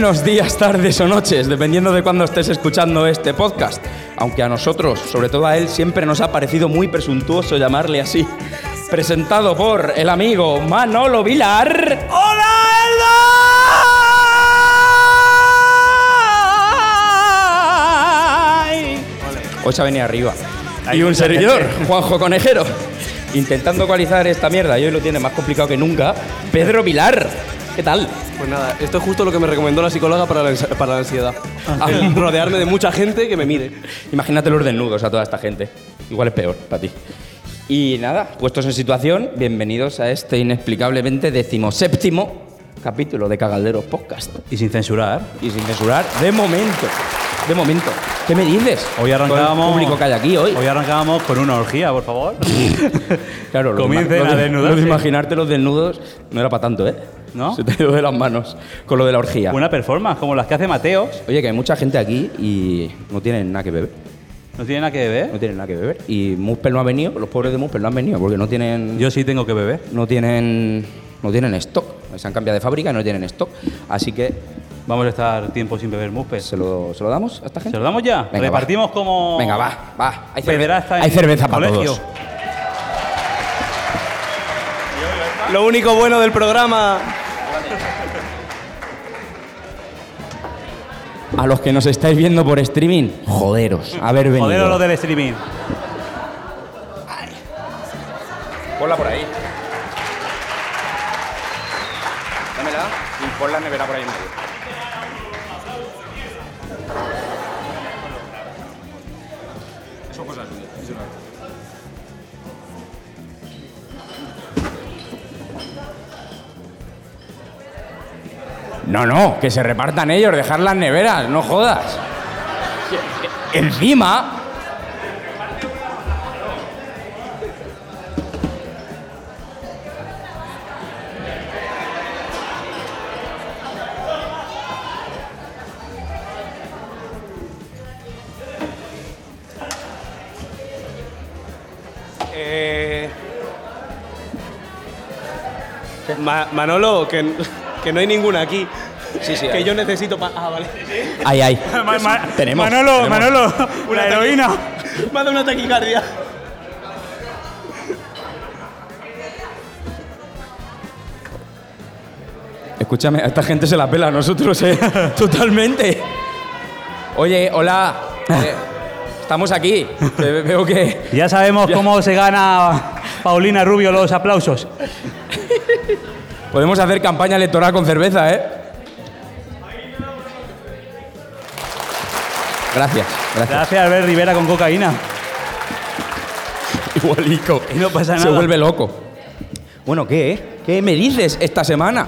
Buenos días, tardes o noches, dependiendo de cuándo estés escuchando este podcast. Aunque a nosotros, sobre todo a él, siempre nos ha parecido muy presuntuoso llamarle así. Presentado por el amigo Manolo Vilar. ¡Hola, Hoy se ha venido arriba. Y un servidor. Juanjo Conejero. Intentando ecualizar esta mierda, y hoy lo tiene más complicado que nunca. Pedro Vilar. ¿Qué tal? Pues nada, esto es justo lo que me recomendó la psicóloga para la, ansi- para la ansiedad. El rodearme de mucha gente que me mire. Imagínate los desnudos a toda esta gente. Igual es peor para ti. Y nada, puestos en situación, bienvenidos a este inexplicablemente decimoséptimo capítulo de Cagalderos Podcast. Y sin censurar. Y sin censurar, de momento. De momento. ¿Qué me dices? Hoy arrancábamos. Con el público que hay aquí hoy. Hoy arrancábamos con una orgía, por favor. claro, comiencen a de- desnudarse. de imaginarte los desnudos no era para tanto, ¿eh? ¿No? Se te ha ido de las manos con lo de la orgía. Una performance como las que hace Mateos. Oye, que hay mucha gente aquí y no tienen nada que beber. No tiene nada que beber. No tienen nada que beber. Y Muspel no ha venido, los pobres de Muspel no han venido porque no tienen. Yo sí tengo que beber. no tienen. No tienen stock. Se han cambiado de fábrica y no tienen stock. Así que Vamos a estar tiempo sin beber muspes. se lo, se lo damos a esta ¿Se gente. lo damos ya? Venga, Repartimos va. como. Venga, va, va. Hay, cerve- Pederasta en hay cerveza para colegio. todos. Lo único bueno del programa. A los que nos estáis viendo por streaming, joderos, haber venido. Joder, lo del streaming. No, no, que se repartan ellos, dejar las neveras, no jodas. Encima, Eh... Ma- Manolo, que, que no hay ninguna aquí. Sí, sí, Que yo necesito pa- Ah, vale. Ma- ma- Tenemos, Manolo, tenemos. Manolo, una heroína. Me ha dado una taquicardia. Escúchame, a esta gente se la pela a nosotros, ¿eh? Totalmente. Oye, hola. Eh, estamos aquí. Eh, Veo que. Ya sabemos cómo se gana Paulina Rubio los aplausos. Podemos hacer campaña electoral con cerveza, ¿eh? Gracias, gracias. Gracias, Albert Rivera con cocaína. Igualico. Y no pasa Se nada. vuelve loco. Bueno, ¿qué? eh? ¿Qué me dices esta semana?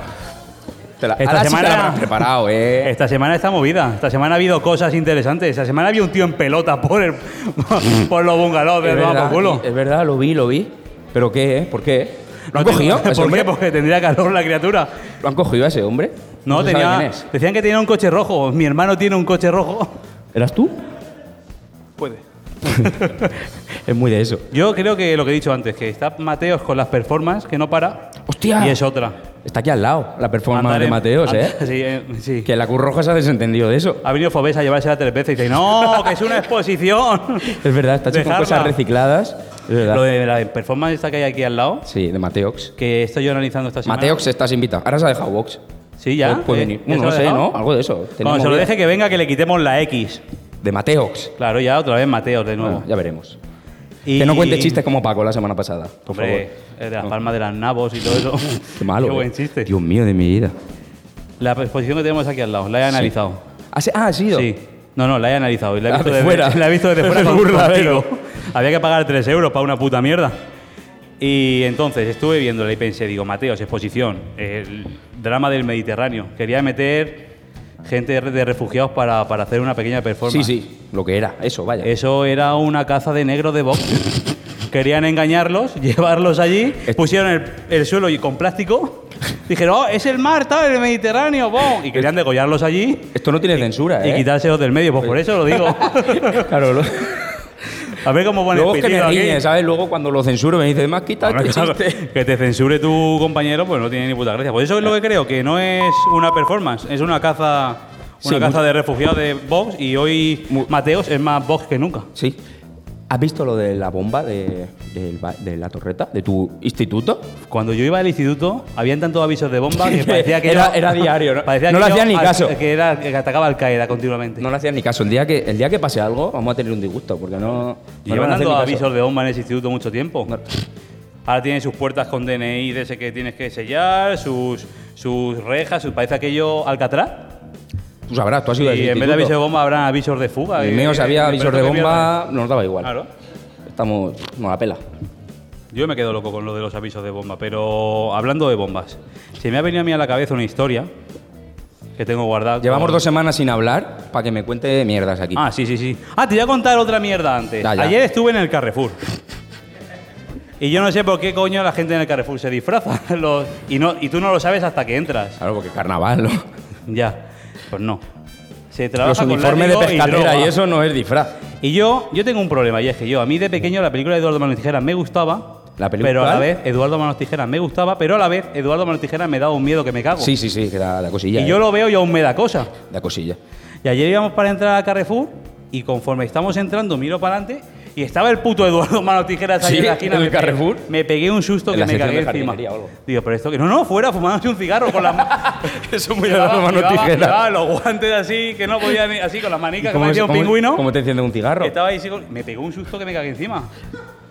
Te la, Esta ahora sí te la semana- preparado, ¿eh? Esta semana está movida. Esta semana ha habido cosas interesantes. Esta semana había un tío en pelota por, el, por los bungalows de verdad, culo. es verdad, lo vi, lo vi. ¿Pero qué, eh? ¿Por qué? ¿Lo han No cogido? ¿Por hombre? qué? Porque tendría calor la criatura. ¿Lo han cogido a ese hombre? No, se sabe tenía, decían que tenía un coche rojo. Mi hermano tiene un coche rojo. ¿Eras tú? Puede. Es muy de eso. Yo creo que lo que he dicho antes, que está Mateos con las performances, que no para. ¡Hostia! Y es otra. Está aquí al lado, la performance Andar de Mateos, ¿eh? Sí, eh, sí. Que la Cruz Roja se ha desentendido de eso. Ha venido Fobes a llevársela tres veces y dice, no, que es una exposición. Es verdad, está hecho con cosas recicladas. Lo de la performance esta que hay aquí al lado, Sí, de Mateox. que estoy yo analizando esta semana. Mateox, estás invitado. Ahora se ha dejado Vox. Sí, ya. Puede- Puede eh, venir. ¿ya no sé? ¿no? Algo de eso. Cuando se lo deje que venga, que le quitemos la X. De Mateox. Claro, ya otra vez Mateos de nuevo. Bueno, ya veremos. Y- Que no cuente chistes como Paco la semana pasada, por Hombre, favor. eh, de las palmas de las nabos y todo eso. Qué malo. Qué eh. buen chiste. Dios mío de mi vida. La exposición que tenemos aquí al lado, la he analizado. ¿Ah, sí? Ah, ha sido. Sí. No, no, la he analizado. Y la he Ah, visto de desde, fuera. La he visto desde fuera. Había que pagar 3 euros para una puta mierda. Y entonces estuve viéndola y pensé, digo, Mateos, exposición, el drama del Mediterráneo. Quería meter gente de refugiados para, para hacer una pequeña performance. Sí, sí, lo que era, eso, vaya. Eso era una caza de negros de Vox. Querían engañarlos, llevarlos allí, pusieron el, el suelo y con plástico. Dijeron, oh, es el mar, tal, el Mediterráneo, ¡bom! Y querían degollarlos allí Esto no tiene censura, y ¿eh? quitárselos del medio. Pues por eso lo digo. Claro, lo- A ver cómo pone Luego el que me pitido aquí. riñe, ¿sabes? Luego cuando lo censuro me dice, más quita Hombre, este claro, chiste. que te censure tu compañero, pues no tiene ni puta gracia. Por eso es lo que creo, que no es una performance, es una caza, una Sí, caza de refugiados de Vox y hoy Mateos es más Vox que nunca. Sí. ¿Has visto lo de la bomba de, la torreta de tu instituto? Cuando yo iba al instituto, habían tantos avisos de bomba que parecía que Era- yo- era diario, ¿no? parecía No que le hacían ni al- caso. Que, era, que atacaba al Qaeda continuamente. No le hacías ni caso. El día que, el día que pase algo, vamos a tener un disgusto, porque no. no le Llevan dando avisos de bomba en ese instituto mucho tiempo. No. Ahora tiene sus puertas con DNI de ese que tienes que sellar, sus, sus rejas, sus, parece aquello Alcatraz. Tú sabrás, tú has ido Y en vez de avisos de bomba habrán avisos de fuga. El y- mío, pero avisos de bomba, nos daba igual. Claro. Estamos. No la pela. Yo me quedo loco con lo de los avisos de bomba, pero hablando de bombas, se me ha venido a mí a la cabeza una historia que tengo guardada. Llevamos dos semanas sin hablar para que me cuente mierdas aquí. Ah, sí, sí, sí. Ah, te voy a contar otra mierda antes. Ya, ya. Ayer estuve en el Carrefour. Y yo no sé por qué coño la gente en el Carrefour se disfraza. Los- y, no, y tú no lo sabes hasta que entras. Claro, porque carnaval, ¿no? Ya. Pues no. Se trabaja Los con uniformes de y pescadera y, droga. eso no es disfraz. Y yo, yo tengo un problema, y es que yo, a mí de pequeño la película de Eduardo Manos Tijeras me gustaba. ¿La película Pero a la vez, Eduardo Manos Tijeras me gustaba, pero a la vez, Eduardo Manos Tijeras me daba un miedo que me cago. Sí, sí, sí, que da, da cosilla. Y ¿eh? yo lo veo y aún me da cosa. Da cosilla. Y ayer íbamos para entrar a Carrefour y conforme estamos entrando miro para adelante y estaba el puto Eduardo Manos Tijeras ahí Sí, en la esquina. en el me Carrefour. Me pegué un susto que me cagué encima. Digo, pero esto que... No, no, fuera, fumándose un cigarro con las manos. Eso muy Llevaba- mano llevaba- tijera. llevaba los guantes así, que no podía ni así, con las manicas, que ¿Cómo, parecía es- un pingüino. ¿Cómo te enciende un cigarro? Estaba ahí, me pegó un susto que me cagué encima.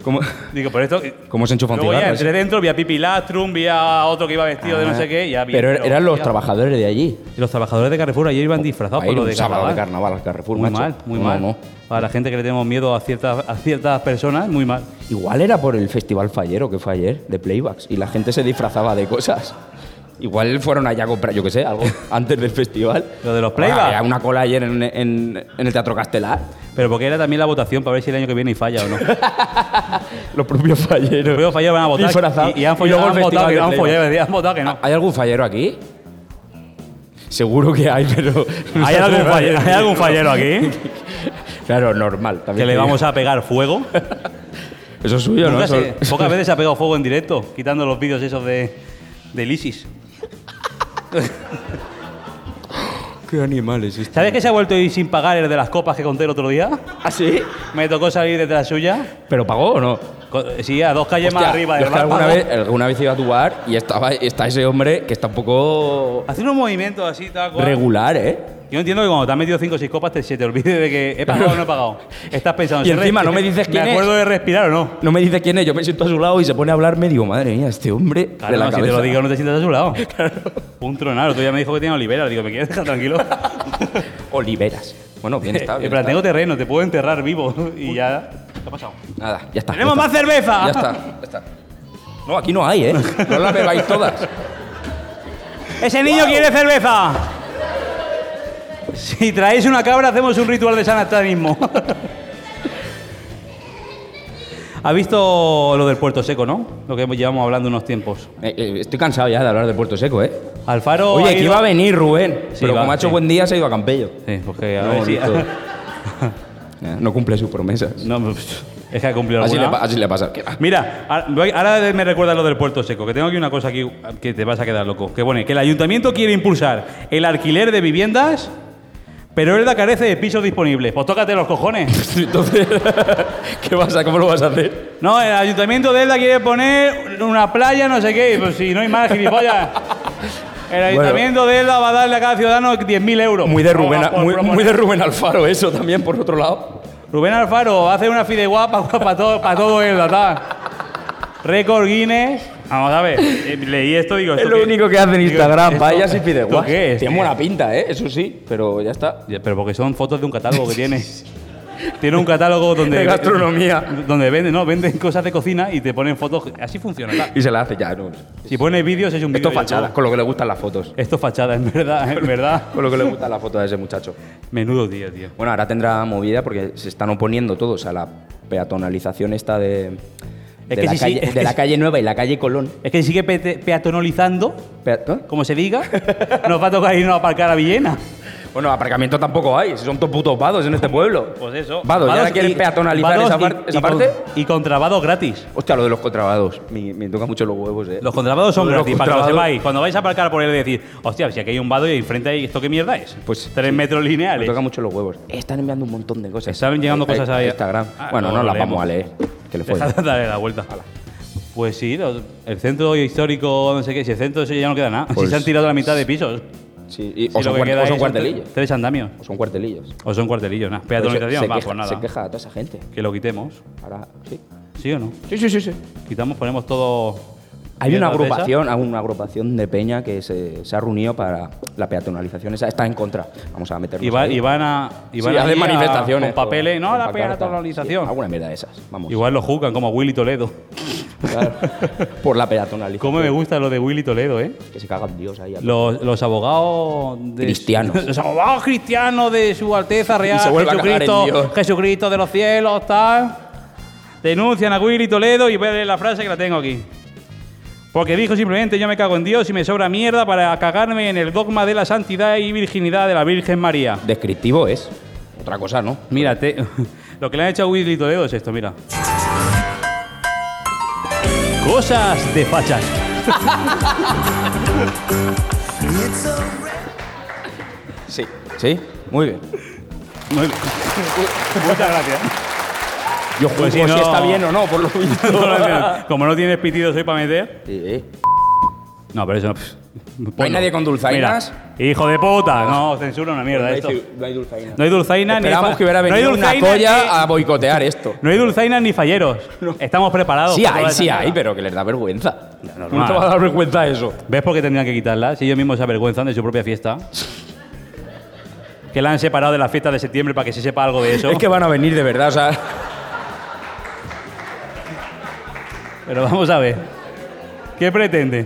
¿Cómo, Digo, pero esto. cómo se enchufa un Luego ya cigarro? entré dentro, vi a Pipi Lastrum, vi a otro que iba vestido de no Ah, sé qué. Ya vi, Pero er- eran los trabajadores de allí. Y los trabajadores de Carrefour ayer iban disfrazados por lo un de sábado carnaval. de carnaval al Carrefour, Muy macho. mal, muy No, mal. no. Para la gente que le tenemos miedo a ciertas, a ciertas personas, muy mal. Igual era por el festival fallero que fue ayer, de playbacks, y la gente se disfrazaba de cosas. Igual fueron allá a comprar, yo qué sé, algo antes del festival. Lo de los playbacks. Había una cola ayer en, en- en el Teatro Castelar. Pero porque era también la votación para ver si el año que viene y falla o no. Los propios falleros. Los propios falleros van a votar. Y, y han, Y follado, el han votado que han follado, han votado que no. ¿Hay algún fallero aquí? Seguro que hay, pero... ¿Hay algún, ¿Hay algún fallero aquí? Claro, normal. que también le te vamos a pegar fuego. Eso es suyo, ¿no? Se- pocas veces se ha pegado fuego en directo, quitando los vídeos esos de, del ISIS. ¿Qué animales este? ¿Sabes que se ha vuelto a ir sin pagar el de las copas que conté el otro día? ¿Ah, sí? Me tocó salir detrás suya. ¿Pero pagó o no? Sí, a dos calles más Hostia, arriba yo del bar alguna vez, alguna vez iba a tu bar y estaba, está ese hombre que está un poco Haciendo un movimiento así, tal cual. regular, ¿eh? Yo entiendo que cuando te has metido 5 o 6 copas te, se te olvide de que he pagado o no he pagado. Estás pensando... Y ¿se encima no me dices quién ¿Me es? acuerdo de respirar o no? No me dice quién es, yo me siento a su lado y se pone a hablar medio, madre mía, este hombre Claro, de la no, si cabeza. te lo digo no te sientas a su lado. Un tronado. Otro día me dijo que tenía olivera. Digo, ¿me quieres dejar tranquilo? Oliveras. Bueno, bien está. En bien plan, está. tengo terreno, te puedo enterrar vivo. Y ya... ¿Qué ha pasado? Nada, ya está. ¡Tenemos ya más cerveza! Ya está, ya está. No, aquí no hay, ¿eh? No las bebáis todas. ¡Ese niño quiere cerveza! Si traéis una cabra, hacemos un ritual de sanatanismo. ¿Ha visto lo del Puerto Seco, no? Lo que llevamos hablando unos tiempos. Eh, eh, estoy cansado ya de hablar de Puerto Seco, ¿eh? Alfaro. Oye, que iba a venir Rubén, Sí, pero va, como ha hecho sí. buen día se ha ido a Campello. Sí, porque a No, ver si- no cumple sus promesas. No, pues, es que ha cumplido Así le, alguna. así le pasa. ¿Qué va? Mira, ahora voy- ahora me recuerda lo del Puerto Seco, que tengo aquí una cosa aquí que te vas a quedar loco. Que pone que el ayuntamiento quiere impulsar el alquiler de viviendas, pero Elda carece de pisos disponibles. Pues tócate los cojones. Entonces, ¿qué pasa? ¿Cómo lo vas a hacer? No, el ayuntamiento de Elda quiere poner una playa, no sé qué, y pues si no hay más gilipollas. El ayuntamiento de Elda va a darle a cada ciudadano 10.000 euros. Muy de, Rubén, Por- muy, de Rubén Alfaro eso también, por otro lado. Rubén Alfaro hace una fideuá para todo, pa todo Elda, tal. Récord Guinness. Vamos a ver, eh, leí esto digo... Es ¿esto lo qué? único que hace en Instagram, ¿esto- vaya y pide ¿esto guas. qué es? Tiene buena pinta, ¿eh? Eso sí, pero ya está. Ya, Pero porque son fotos de un catálogo que tiene. tiene un catálogo donde. De gastronomía. Donde venden, no, venden cosas de cocina y te ponen fotos. Así funciona. Y se la hace ya, ¿no? Si pones vídeos es un vídeo. Esto es fachada, con lo que le gustan las fotos. Esto es fachada, en verdad, en verdad. Con lo que le gustan las fotos a ese muchacho. Menudo tío, tío. Bueno, ahora tendrá movida porque se están oponiendo todos a la peatonalización esta de, de, que la si calle, es de la calle Nueva y la calle Colón. Es que si sigue pe- peatonalizando, Pe- ¿eh? como se diga, nos va a tocar irnos a aparcar a Villena. Bueno, aparcamiento tampoco hay, si son todos putos vados en este pueblo. Pues eso. Vados, ¿ya Vados quieren y- peatonalizar vados esa, y- par- esa y con- parte? y contrabados gratis. Hostia, lo de los contrabados. Me, me toca mucho los huevos, eh. Los contrabados son los gratis, para que lo contrabados- sepáis. Cuando vais a aparcar por él y decir, hostia, si aquí hay un vado y enfrente hay esto, ¿qué mierda es? Pues, Tres sí. metros Me lineales. toca mucho los huevos. Están enviando un montón de cosas. Están llegando Ahí- cosas ahí- ahí. Instagram. Ah, bueno, no, no, lo las vamos a leer. Que le fue. Deja de darle la vuelta. Pues sí, lo- el centro histórico, no sé qué, si el centro eso ya no queda nada. Pues- si se han tirado la mitad de pisos. Sí, y- Si o, son que cuart- o son cuartelillos. Tres andamios. O son cuartelillos. O son cuartelillos, nada. Peatonalización, va, queja, pues nada. se queja a toda esa gente. Que lo quitemos. Ahora, sí. ¿Sí o no? Sí, sí, sí. sí. Quitamos, ponemos todo. Hay una agrupación, hay una agrupación de peña que se, se ha reunido para la peatonalización. Esa está en contra. Vamos a meternos Y, va- y van a. Y van Sí, a- manifestaciones. Con papeles. No, con la peatonalización. Sí, alguna mierda de esas. Vamos. Igual lo juzgan como Willy Toledo. Claro. Por la peatonalización. ¿Cómo me gusta lo de Willy Toledo, eh? Que se cagan Dios ahí. a Los, los abogados de Cristianos. Los abogados cristianos de su Alteza Real, a Jesucristo. Jesucristo de los cielos, tal. Denuncian a Willy Toledo y voy a leer la frase que la tengo aquí. Porque dijo simplemente yo me cago en Dios y me sobra mierda para cagarme en el dogma de la santidad y virginidad de la Virgen María. Descriptivo es. Otra cosa, ¿no? Mírate, lo que le han hecho a Willy Toledo es esto, mira. Cosas de fachas. Sí. Sí. Muy bien. Muy bien. Muchas gracias. Yo Pues si si, no- está bien o no, por lo visto. No, no, no. Como no tienes pitido soy para meter. Sí. No, pero eso no. pff, ¿No hay nadie con dulzainas? Mira, hijo de puta. No, censura una mierda esto. No hay dulzainas. No hay dulzainas ni. Que hubiera no hay venido una dulzainas colla ni- a boicotear esto. No hay dulzainas ni falleros. Estamos preparados. Sí hay, sí hay, pero que les da vergüenza. normal. ¿Cómo te va a dar vergüenza eso? ¿Ves por qué tendrían que quitarla? Si ellos mismos se avergüenzan de su propia fiesta. que la han separado de la fiesta de septiembre para que se sepa algo de eso. Es que van a venir de verdad, o sea. Pero vamos a ver. ¿Qué pretende?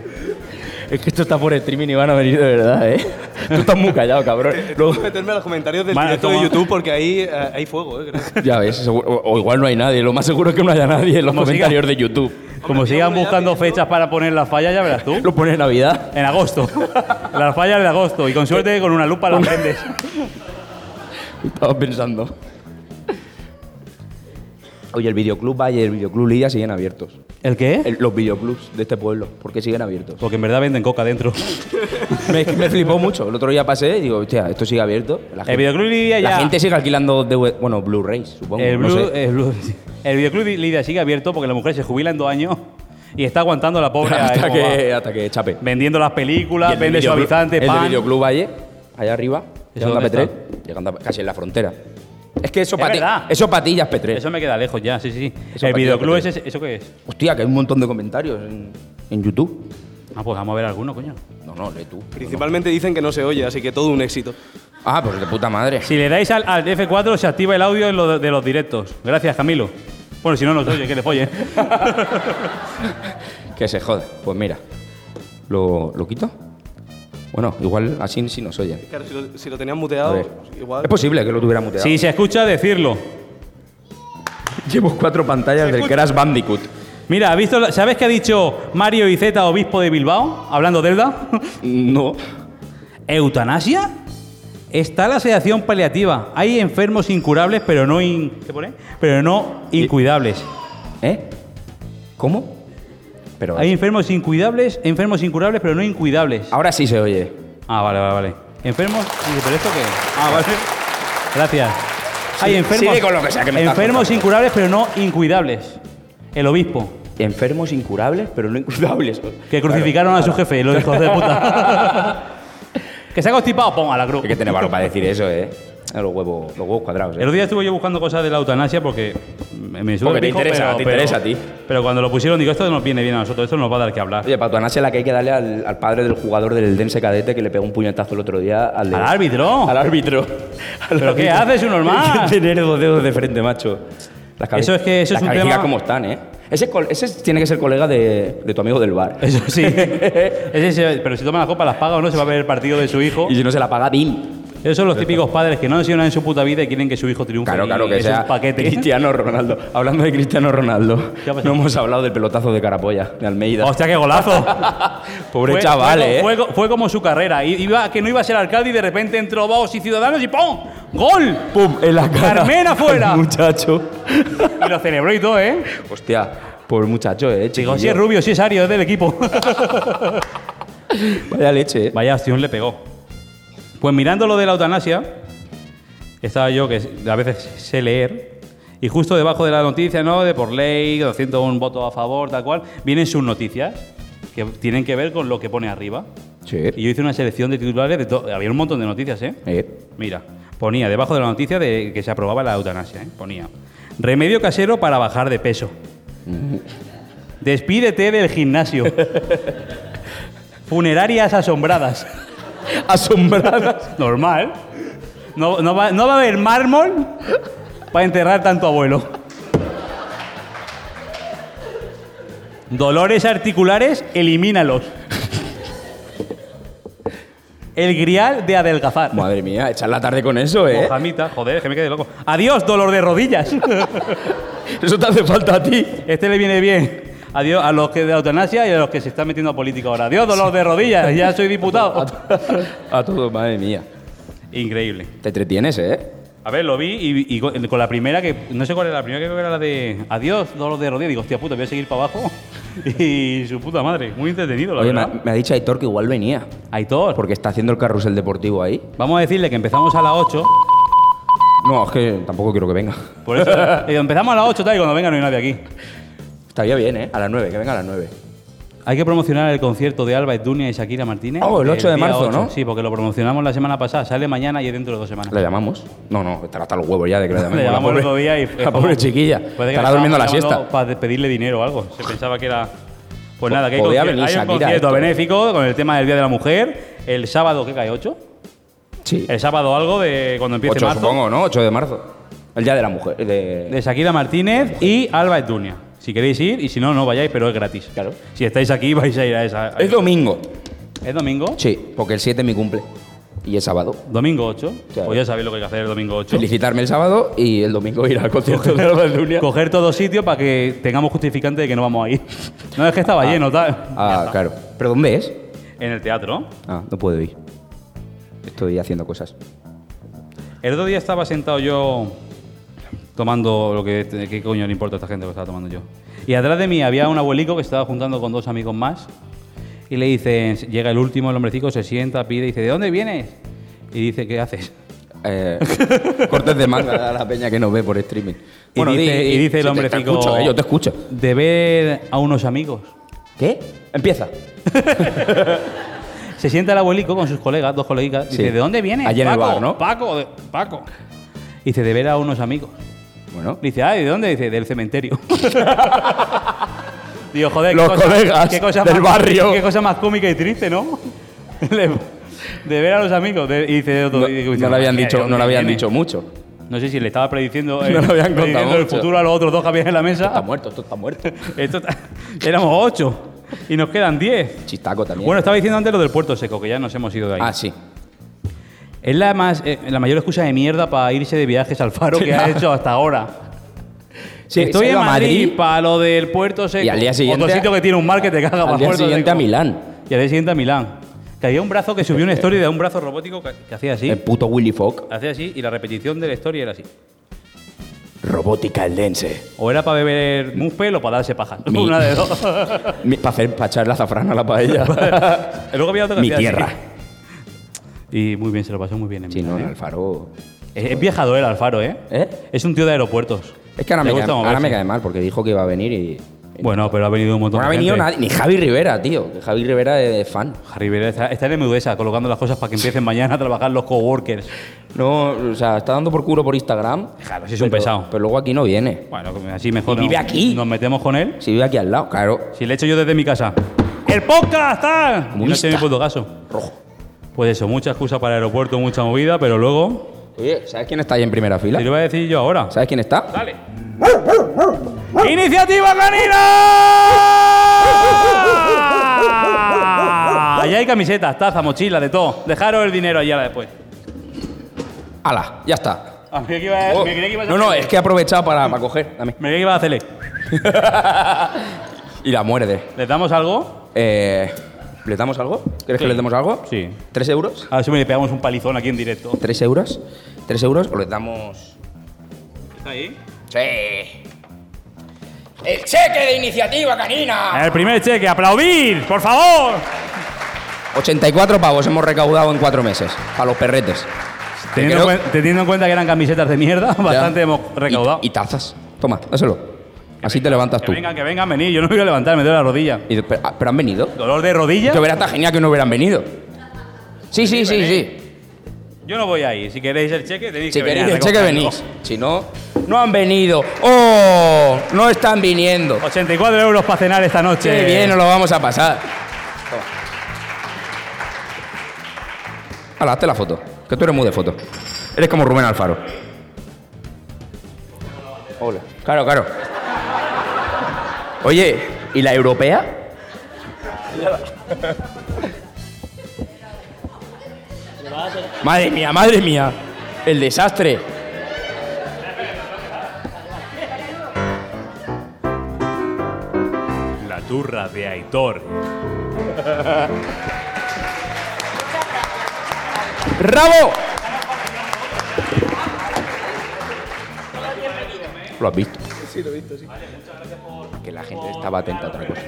Es que esto está por streaming y van a venir de verdad, ¿eh? Tú estás muy callado, cabrón. Luego- meterme a los comentarios del Vale, directo toma. de YouTube porque ahí eh, hay fuego, ¿eh? creo. ya ves, seguro- o, o igual no hay nadie. Lo más seguro es que no haya nadie en los Como siga- comentarios de YouTube. Como sigan buscando fechas para poner las fallas, ya verás tú. Lo pone en Navidad. En agosto. Las fallas de agosto. Y con suerte con una lupa las prendes. Estaba pensando. Oye, el videoclub Valle y el videoclub Lidia siguen abiertos. ¿El qué? El- los videoclubs de este pueblo, ¿por qué siguen abiertos? Porque en verdad venden coca dentro. me, me flipó mucho. El otro día pasé y digo, hostia, esto sigue abierto. La El videoclub Lidia la ya. gente sigue alquilando, DVD bueno, Blu-rays, supongo. El, no Blue- sé. el Blue- el videoclub Lidia sigue abierto porque la mujer se jubila en dos años y está aguantando la pobre ahí hasta, como va. que, hasta que chape. vendiendo las películas, el de vende videoclub- suavizante, El de pan. videoclub Valle, allá arriba, ¿Eso llegando a dónde P3, está? llegando a- casi en la frontera. Es que eso Es verdad. eso pa' ti ya es P3. Eso me queda lejos ya, sí, sí. Eso el videoclub Pepe. ese, ¿eso qué es? Hostia, que hay un montón de comentarios en, en YouTube. Ah, pues vamos a ver alguno, coño. No, no, lee tú. Principalmente dicen que no se oye, así que todo un éxito. Ah, pues de puta madre. Si le dais al, al F4 se activa el audio en lo de, de los directos. Gracias, Camilo. Bueno, si no nos oye, que le folle. Que se jode. Pues mira, ¿lo, lo quito? Bueno, igual así sí nos oyen. Claro, si lo, si lo tenían A muteado, igual. Es posible que lo tuviera muteado. si se escucha, decirlo. Llevo cuatro pantallas del Crash Bandicoot. Mira, ¿has visto, la- ¿sabes qué ha dicho Mario Iceta, obispo de Bilbao? Hablando de Elda. No. ¿Eutanasia? Está la sedación paliativa. Hay enfermos incurables, pero no in- ¿qué pone? Pero no incuidables. ¿Eh? ¿Cómo? Pero Hay enfermos incuidables, enfermos incurables, pero no incuidables. ahora sí se oye. Ah, vale, vale, vale. Enfermos. Dice, ¿Pero esto qué? Ah, vale. Gracias. Hay enfermos. sigue con lo que sea que me enfermos incurables, pero no incuidables. El obispo. Enfermos incurables, pero no incuidables. Que crucificaron a su jefe, los hijos de puta. que se ha constipado, pon a la cruz. Hay que tener valor para decir eso, ¿eh? Los huevos, los huevos cuadrados, El ¿eh? otro día estuve yo buscando cosas de la eutanasia porque me sube Porque el te interesa, pero- te pero- interesa a ti. Pero cuando lo pusieron, digo, esto nos viene bien a nosotros, esto nos va a dar que hablar. Oye, para tu anasia la que hay que darle al, al padre del jugador del Dense Cadete que le pegó un puñetazo el otro día al, de- ¡Al árbitro! Al árbitro. Al ¿Pero qué árbitro. haces, un normal? Tener dos dedos de frente, macho. Las Eso es que eso las es un tema- cómo están, ¿eh? Ese, ese tiene que ser colega de, de tu amigo del bar. Eso sí. Ese se- pero si toma la copa, las paga o no, se va a ver el partido de su hijo. Y si no se la paga, ¡bim! Esos son los típicos padres que no han sido nada en su puta vida y quieren que su hijo triunfe. Claro, claro, que sea un paquete. Cristiano Ronaldo. Hablando de Cristiano Ronaldo, no hemos hablado del pelotazo de Carapolla, de Almeida. ¡Hostia, qué golazo! Pobre Fue- chaval, fue, ¿eh? Fue, fue como su carrera. Iba, que no iba a ser alcalde y de repente entró Vox y Ciudadanos y ¡pum! ¡Gol! ¡Pum! En la cara. Carmen afuera. al muchacho. Y lo celebró y todo, ¿eh? Hostia, pobre muchacho, ¿eh? Digo, si es rubio, si es Ario, es del equipo. Vaya leche, ¿eh? Vaya acción le pegó. Pues mirando lo de la eutanasia, estaba yo, que a veces sé leer, y justo debajo de la noticia, ¿no? De por ley, 201 votos a favor, tal cual, vienen sus noticias, que tienen que ver con lo que pone arriba. Sí. Y yo hice una selección de titulares de. Había un montón de noticias, ¿eh? Eh, Mira, ponía debajo de la noticia de que se aprobaba la eutanasia, ¿eh? ponía remedio casero para bajar de peso. Despídete del gimnasio. Funerarias asombradas. Asombradas. Normal. No, no va, no va a haber mármol para enterrar tanto abuelo. Dolores articulares, elimínalos. El grial de adelgazar. Madre mía, echar la tarde con eso, ¿eh? Mojamita, joder, que me quedé loco. Adiós, dolor de rodillas. Eso te hace falta a ti. Este le viene bien. Adiós a los que de la eutanasia y a los que se están metiendo a política ahora. Adiós, dolor de rodillas, ya soy diputado. A todos, madre mía. Increíble. Te entretienes, ¿eh? A ver, lo vi y, y con la primera, que no sé cuál era la primera, creo que era la de Adiós, dolor de rodillas. Digo, hostia puta, voy a seguir para abajo. Y su puta madre, muy entretenido, la Oye, me ha, verdad. me ha dicho Aitor que igual venía. Aitor, Porque está haciendo el carrusel deportivo ahí. vamos a decirle que empezamos a las 8. No, es que tampoco quiero que venga. Por eso, digo, empezamos a las 8 tal, y cuando venga no hay nadie aquí. Estaría bien, ¿eh? A las 9, que venga a las 9. Hay que promocionar el concierto de Alba Dunia y Shakira Martínez. Oh, el 8 de marzo, ¿no? Sí, porque lo promocionamos la semana pasada. Sale mañana y es dentro de dos semanas. ¿La llamamos? No, no, estará hasta los huevos ya de que la llamemos. Le llamamos el la otro pobre, día y La pobre chiquilla. Estará durmiendo la siesta. Para pedirle dinero o algo. Se pensaba que era. Pues nada, que hay, conci- venir hay un concierto esto. benéfico con el tema del Día de la Mujer. El sábado, ¿qué cae? ¿8? Sí. El sábado algo de cuando empiece 8, marzo. supongo, ¿no? 8 de marzo. El día de la mujer. De... De Shakira Martínez y Alba Dunia. Si queréis ir y si no, no vayáis, pero es gratis. Claro. Si estáis aquí, vais a ir a esa. Es domingo. ¿Es domingo? Sí, porque el 7 es mi cumple. Y es sábado. Domingo 8. Claro. Pues ya sabéis lo que hay que hacer el domingo 8. Felicitarme el sábado y el domingo ir al concierto de Dunia. Coger todos sitios para que tengamos justificante de que no vamos a ir. No es que estaba lleno, tal. Ah, claro. ¿Pero dónde es? En el teatro. Ah, no puedo ir. Estoy haciendo cosas. El otro día estaba sentado yo tomando lo que. ¿Qué coño le importa a esta gente lo que estaba tomando yo? Y atrás de mí había un abuelico que estaba juntando con dos amigos más. Y le dicen, llega el último, el hombrecito, se sienta, pide, y dice, ¿de dónde vienes? Y dice, ¿qué haces? Eh, cortes de manga a la peña que nos ve por streaming. Y dice, di- y dice el sí, te- hombrecito. Te escucho, eh, yo te escucho. De ver a unos amigos. ¿Qué? Empieza. Se sienta el abuelico con sus colegas, dos colegas. Dice, Sí. ¿de dónde vienes? Allí en el Paco, bar, ¿no? Paco, de- Paco. Dice, de ver a unos amigos. Bueno. Dice, ah, ¿de dónde? Dice, del cementerio. Digo, joder, Los colegas del más, barrio. Qué cosa más cómica y triste, ¿no? De ver a los amigos. de- y dice. No, y dice, no le habían "¿De dicho, no le habían viene?". dicho mucho. No sé si le estaba prediciendo, eh, No habían prediciendo el mucho. futuro a los otros dos que había en la Está mesa. muerto, esto está muerto. Esto está- éramos ocho y nos quedan diez. Chistaco también. Bueno, estaba diciendo antes lo del puerto seco, que ya nos hemos ido de ahí. ah, sí. Es la, más, eh, la mayor excusa de mierda para irse de viajes al faro que ha hecho hasta ahora. Sí, Estoy en a Madrid, Madrid para lo del puerto seco. Y al día siguiente- Otro sitio que tiene un mar que te caga para Al día siguiente seco. a Milán. Y al día siguiente a Milán. Que había un brazo que subió una historia de un brazo robótico que, que hacía así. El puto Willy Fogg. Hacía así y la repetición de la historia era así. Robótica eldense. O era para beber muspel o para darse paja. Mi- Una de dos. Para hacer para echar la azafrán a la paella. Luego había otro que Mi hacía así. tierra. Y muy bien, se lo pasó muy bien en Sí, Milán, no, en ¿eh? Alfaro. Es, es viajador el Alfaro, ¿eh? ¿Eh? Es un tío de aeropuertos. Es que ahora, Le me gusta cae, ahora moverse. me cae mal porque dijo que iba a venir y. Bueno, pero ha venido un montón No ha de venido gente. nadie, ni Javi Rivera, tío. que Javi Rivera es fan. Harry Rivera está, está en Mudesa colocando las cosas para que empiecen mañana a trabajar los coworkers. No, o sea, está dando por culo por Instagram. Claro, si es un pero- pesado. Pero luego aquí no viene. Bueno, así mejor. Y vive nos- aquí. Nos metemos con él. Si vive aquí al lado, claro. Si le echo yo desde mi casa. ¡El podcast! tal! Y no Comunista. tiene puto caso. Rojo. Pues eso, mucha excusa para el aeropuerto, mucha movida, pero luego. Oye, ¿sabes quién está ahí en primera fila? Te lo voy a decir yo ahora. ¿Sabes quién está? Dale. ¡Iniciativa Canina! Allá hay camisetas, taza, mochila, de todo. Dejaros el dinero allá después. ¡Hala! Ya está. Ah, me creía que iba- Oh. me creía que ibas a No, no, hacerle. es que he aprovechado para, para coger. Dame. Me creía que iba a hacerle. y la muerde. ¿Les damos algo? Eh, ¿Le damos algo? ¿Quieres Sí. que le demos algo? Sí. ¿Tres euros? A ver si me le pegamos un palizón aquí en directo. ¿Tres euros? ¿Tres euros o les damos...? ¿Está ahí? Sí. ¡El cheque de iniciativa canina! El primer cheque, aplaudir, por favor. 84 pavos hemos recaudado en cuatro meses. Para los perretes. Teniendo, Creo- en cuen- teniendo en cuenta que eran camisetas de mierda, bastante hemos recaudado. Y, y tazas. Toma, dáselo. Así te levantas que tú. vengan, que vengan, venid. Yo no me voy a levantar, me duele la rodilla. Y- pero, ah, pero han venido. ¿Dolor de rodilla? Que hubiera estado genial que no hubieran venido. Sí, sí, sí, sí. Yo no voy ahí. Si queréis el cheque, tenéis Si que venir. queréis a el cheque venís. Si no, no han venido. ¡Oh! No están viniendo. 84 euros para cenar esta noche. Qué bien nos lo vamos a pasar. Toma. Hala, hazte la foto. Que tú eres muy de foto. Eres como Rubén Alfaro. Hola. Claro, claro. Oye, ¿y la europea? Madre mía, madre mía. El desastre. La turra de Aitor. ¡Rabo! ¿Lo has visto? Sí, lo he visto, sí. Que la gente estaba atenta a otra cosa.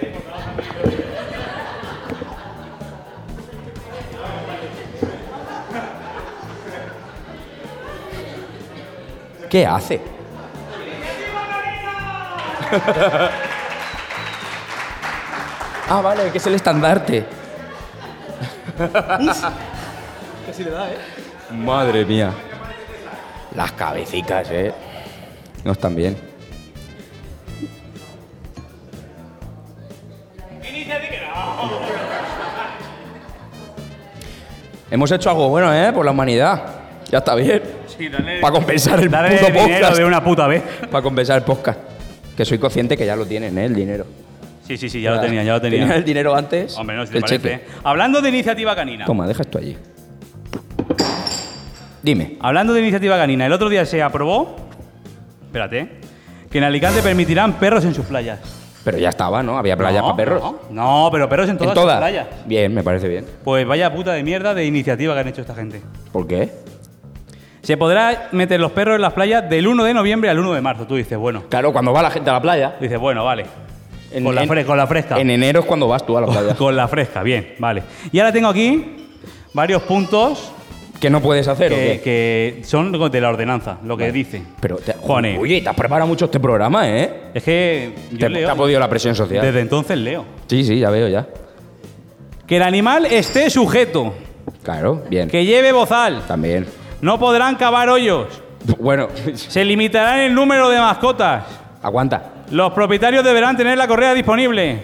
¿Qué hace? ah, vale, que es el estandarte. Casi le da, ¿eh? Madre mía. Las cabecitas, ¿eh? No están bien. Hemos hecho algo bueno, ¿eh? Por la humanidad. Ya está bien. Sí, dale. Para compensar el Dale puto dinero podcast. de una puta vez. Para compensar el podcast. Que soy consciente que ya lo tienen, ¿eh? El dinero. Sí, sí, sí, ya lo tenía, ya lo Tenían tenía. el dinero antes. Hombre, no, si te el parece. cheque. ¿eh? Hablando de iniciativa canina. Toma, deja esto allí. Dime. Hablando de iniciativa canina, el otro día se aprobó. Espérate. Que en Alicante permitirán perros en sus playas. Pero ya estaba, ¿no? Había playas No, para perros. No, no, pero perros en todas, en todas. sus playas. Bien, me parece bien. Pues vaya puta de mierda de iniciativa que han hecho esta gente. ¿Por qué? Se podrá meter los perros en las playas del 1 de noviembre al 1 de marzo. Tú dices, bueno. Claro, cuando va la gente a la playa. Dices, bueno, vale. En- con, la en- fre- con la fresca. En enero es cuando vas tú a la playa. Con la fresca, bien, vale. Y ahora tengo aquí varios puntos ¿Qué no puedes hacer o que, qué? que son de la ordenanza, lo que dice. Pero, te, Juanes. oye, te has preparado mucho este programa, ¿eh? Es que yo Te, leo. te ha podido la presión social. Desde entonces leo. Sí, sí, ya veo, ya. Que el animal esté sujeto, Claro, bien. que lleve bozal, También. no podrán cavar hoyos, Bueno, se limitará el número de mascotas, aguanta. los propietarios deberán tener la correa disponible,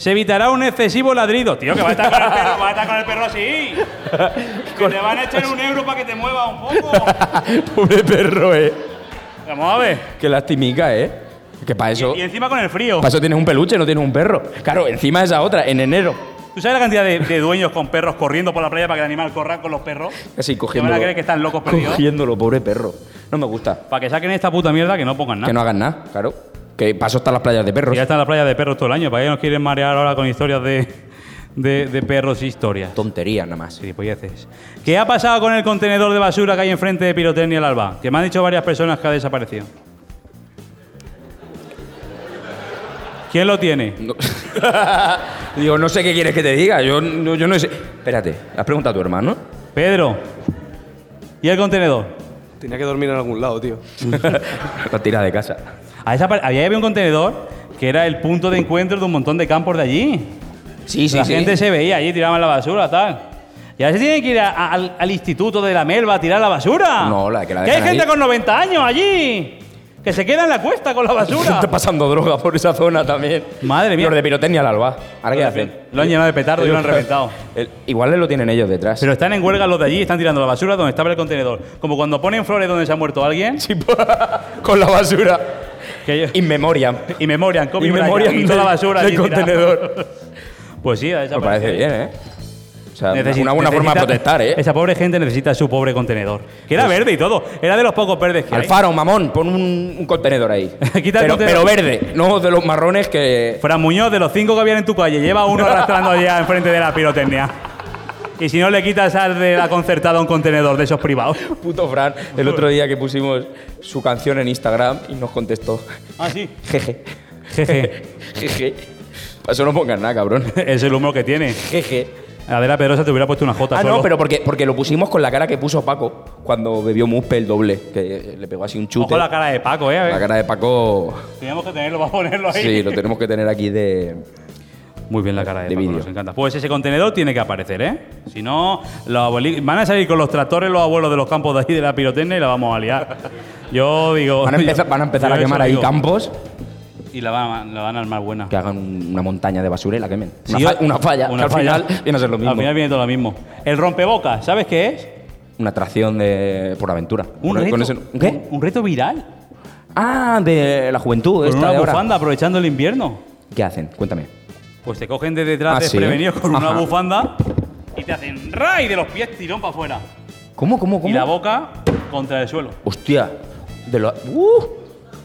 se evitará un excesivo ladrido. Tío, que va a estar con el perro, va a estar con el perro así. Que te van a echar un euro para que te mueva un poco. Pobre perro, ¿eh? Vamos a ver. Qué lastimica, ¿eh? Que para eso, Y encima con el frío. para eso tienes un peluche, no tienes un perro. Claro, encima esa otra, en enero. ¿Tú sabes la cantidad de, de dueños con perros corriendo por la playa para que el animal corra con los perros? Así cogiéndolo. van a creer que están locos perdidos. Cogiéndolo, pobre perro. No me gusta. Para que saquen esta puta mierda que no pongan nada. Que no hagan nada, claro. Que eso están las playas de perros. Ya está la playa de perros todo el año. ¿Para qué nos quieren marear ahora con historias de, de, de perros y historias? Tontería nada más. Gilipolleces. ¿Qué ha pasado con el contenedor de basura que hay enfrente de Pirotecnia el Alba? Que me han dicho varias personas que ha desaparecido. ¿Quién lo tiene? No- Digo, no sé qué quieres que te diga. Yo, no- yo no sé. Espérate, ¿has preguntado a tu hermano? Pedro. ¿Y el contenedor? Tenía que dormir en algún lado, tío. La tira de casa. Desapare- Había un contenedor que era el punto de encuentro de un montón de campos de allí. Sí, sí, la sí. gente se veía allí, tiraban la basura, tal. Y ahora se tienen que ir a- a- al, al instituto de la Melva a tirar la basura. No, la que la Que hay dejan gente ahí. con 90 años allí. Que se queda en la cuesta con la basura. Está pasando droga por esa zona también. Madre mía. Los de pirotecnia al alba. ¿Ahora qué hacen? Lo han llenado de petardo y lo han reventado. El- igual lo tienen ellos detrás. Pero están en huelga los de allí, están tirando la basura donde estaba el contenedor. Como cuando ponen flores donde se ha muerto alguien. Sí, con la basura. Que In memoriam. y memorian, Kobe In memoriam y toda la basura del contenedor. Pues sí, ha Me desaparecido. parece bien, ¿eh? sea, Necesi- una buena forma de protestar, ¿eh? Esa pobre gente necesita su pobre contenedor. Que era verde y todo. Era de los pocos verdes que hay. Alfaro, mamón, pon un, un contenedor ahí. Quita el pero, contenedor. pero verde, no de los marrones que. Fran Muñoz, de los cinco que habían en tu calle, lleva uno arrastrando allá enfrente de la pirotecnia. Y si no le quitas al de la concertada un contenedor de esos privados. Puto Fran, el otro día que pusimos su canción en Instagram y nos contestó. Ah, sí. Jeje. Jeje. Jeje. Para eso no pongas nada, cabrón. Es el humor que tiene. Jeje. Adela Pedrosa te hubiera puesto una J Ah, solo. no, pero porque, porque lo pusimos con la cara que puso Paco cuando bebió Muspe el doble, que le pegó así un chute. Ojo la cara de Paco, ¿eh? A ver. La cara de Paco, Teníamos que tenerlo para ponerlo ahí. sí, lo tenemos que tener aquí de. Muy bien la cara de, De vídeo. nos encanta. Pues ese contenedor tiene que aparecer, ¿eh? Si no, los van a salir con los tractores los abuelos de los campos de ahí de la pirotecnia y la vamos a liar. Yo digo... Van a empezar, van a, empezar a quemar ahí digo. campos Y la van, la van a armar buena. que hagan un- una montaña de basura y la quemen. Una, Sí, fa- una falla, una que al falla. final viene a ser lo mismo. Al final viene todo lo mismo. El rompebocas, ¿sabes qué es? Una atracción de, por aventura. Un reto. con ese- ¿Qué? Un, un reto viral. Ah, de la juventud. Con esta una de ahora. bufanda aprovechando el invierno. ¿Qué hacen? Cuéntame. Pues te cogen de detrás Ah, con una bufanda y te hacen ray de los pies tirón para afuera. ¿Cómo, cómo, cómo? Y la boca contra el suelo. Hostia. De lo... ¡Uh!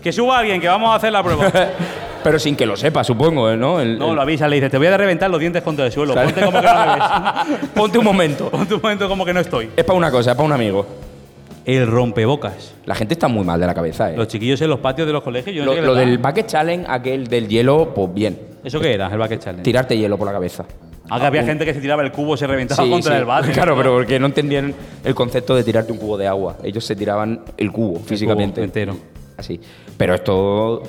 Que suba alguien, que vamos a hacer la prueba. Pero sin que lo sepa, supongo, ¿eh? ¿no? El- No, el- lo avisa, le dice, te voy a reventar los dientes contra el suelo. Ponte como que no me ves. Ponte un momento. Ponte un momento como que no estoy. Es para una cosa, es para un amigo. El rompebocas. La gente está muy mal de la cabeza, ¿eh? Los chiquillos en los patios de los colegios. Yo no Lo, sé lo del bucket challenge, aquel del hielo, pues bien. ¿Eso qué era? El bucket challenge. Tirarte hielo por la cabeza. Ah, que había gente que se tiraba el cubo, se reventaba Sí, contra sí. el bate. Claro, pero porque no entendían el concepto de tirarte un cubo de agua. Ellos se tiraban el cubo físicamente. entero. Así. Pero esto.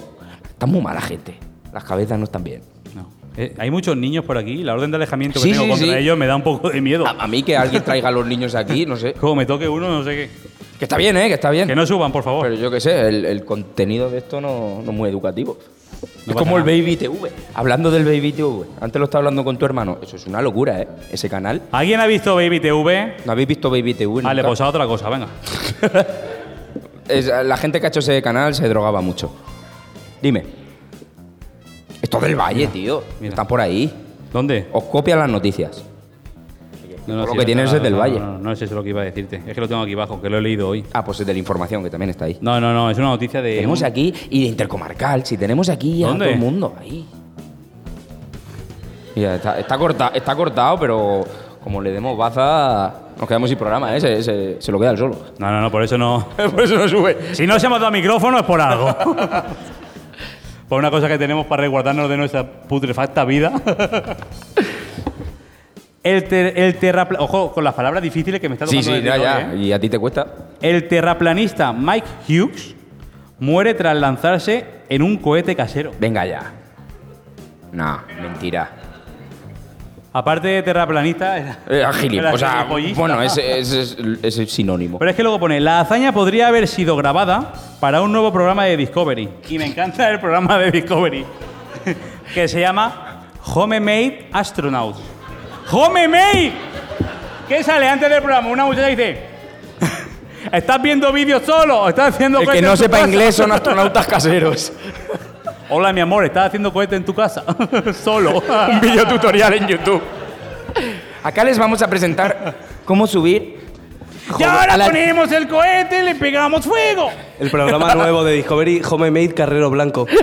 Está muy mala gente. Las cabezas no están bien. No. Eh, hay muchos niños por aquí. La orden de alejamiento que Sí, tengo sí, contra sí. ellos me da un poco de miedo. A, a mí que alguien traiga a los niños aquí, no sé. Como me toque uno, no sé qué. Que está bien, ¿eh? Que está bien. Que no suban, por favor. Pero yo qué sé, el, el contenido de esto no, no es muy educativo. Es como el. Baby TV. Hablando del Baby TV, antes lo estaba hablando con tu hermano. Eso es una locura, ¿eh? Ese canal. ¿Alguien ha visto Baby TV? ¿No habéis visto Baby TV? Vale, pues a otra cosa, venga. Es- la gente que ha hecho ese canal se drogaba mucho. Dime. Esto del Valle, tío. mira. Están por ahí. ¿Dónde? Os copian las noticias. No, Todo lo sí, que tienes no, es del no, Valle. No, no, no es eso lo que iba a decirte. Es que lo tengo aquí abajo, que lo he leído hoy. Ah, pues es de la información, que también está ahí. No, no, no, es una noticia de. Tenemos aquí, y de Intercomarcal, si tenemos aquí a ¿Dónde? todo el mundo, ahí. Mira, está, está, corta- está cortado, pero como le demos baza, nos quedamos sin programa, ¿eh? Se, se- se lo queda el solo. No, no, no, por eso no. por eso no sube. Si no se hemos dado micrófono es por algo. por una cosa que tenemos para resguardarnos de nuestra putrefacta vida. el, ter- el terrapla- Ojo, con las palabras difíciles que me está Sí, tocando sí, decir ya, hoy, ya. ¿eh? ¿Y a ti te cuesta? El terraplanista Mike Hughes muere tras lanzarse en un cohete casero. Venga ya. No, mentira. Aparte de terraplanista, era, Eh, era o sea, gilipollista. bueno, ese ese es, ese es sinónimo. Pero es que luego pone, la hazaña podría haber sido grabada para un nuevo programa de Discovery. Y me encanta el programa de Discovery, que se llama Homemade Astronaut. ¡Homemade! ¿Qué sale antes del programa? Una muchacha dice, ¿estás viendo vídeos solo? o ¿Estás haciendo El que no en tu sepa casa?" inglés son astronautas caseros. Hola, mi amor, ¿estás haciendo cohete en tu casa? solo. Un video tutorial en YouTube. Acá les vamos a presentar cómo subir. y ahora la- ponemos el cohete y le pegamos fuego. El programa nuevo de Discovery, Homemade Carrero Blanco.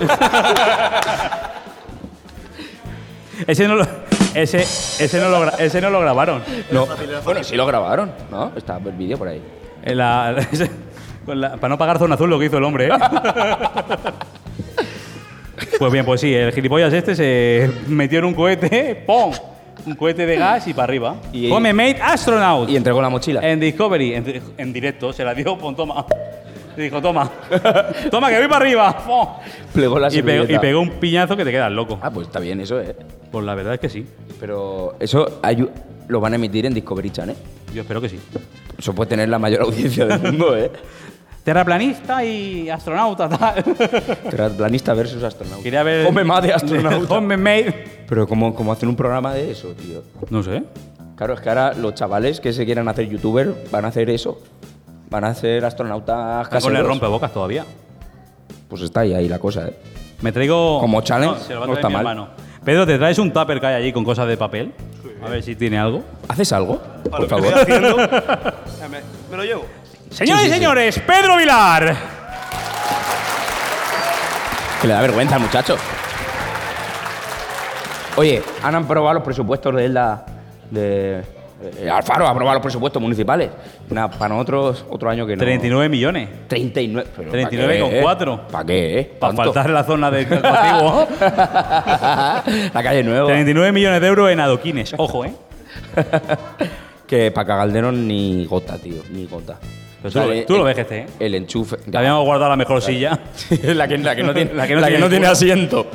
Ese no lo, ese, ese no lo, ese no lo grabaron. No. Bueno, sí lo grabaron, ¿no? Está el vídeo por ahí. En la- ese- con la- para no pagar zona azul lo que hizo el hombre, ¿eh? pues bien, pues sí, el gilipollas este se metió en un cohete, ¡pum! Un cohete de gas y para arriba. Y- Homemade Astronaut. Y entregó la mochila. En Discovery, en, en directo, se la dio, pon, toma. Le dijo, toma. toma, que voy para arriba. Plegó la Y pegó, y pegó un piñazo que te quedas loco. Ah, pues está bien eso, ¿eh? Pues la verdad es que sí. Pero eso ayu- lo van a emitir en Discovery Channel. Yo espero que sí. Eso puede tener la mayor audiencia del mundo, ¿eh? Terraplanista y astronauta, tal. Terraplanista versus astronauta. Quería ver. Hombre más de astronauta. Homemade. Pero ¿cómo, ¿cómo hacen un programa de eso, tío? No sé. Claro, es que ahora los chavales que se quieran hacer youtuber van a hacer eso. Van a ser astronautas el caseros. rompebocas todavía. Pues está ahí, ahí la cosa, ¿eh? Me traigo. Como challenge, se lo va a no está mi mal. hermano. Pedro, ¿te traes un tupper que hay allí con cosas de papel? A ver si tiene algo. ¿Haces algo? Por Para favor. estoy haciendo. me, me lo llevo. Señoras sí, y sí. señores, Pedro Vilar. Que le da vergüenza al muchacho. Oye, ¿han aprobado los presupuestos de la. de. Eh, Alfaro ha aprobado los presupuestos municipales. Nada, para nosotros otro año que no. 39 millones. 39. pero ¿pa' 39 qué, con eh? cuatro. ¿Para qué, eh? Para faltar la zona del contiguo. la calle nueva. 39 millones de euros en adoquines. Ojo, ¿eh? Que para Cagalderos ni gota, tío. Ni gota. Pero tú, lo- tú lo ves que esté, ¿eh? El enchufe. Habíamos guardado la mejor silla. la, que, la que no tiene, La la que que no no, tiene tiene culo. asiento.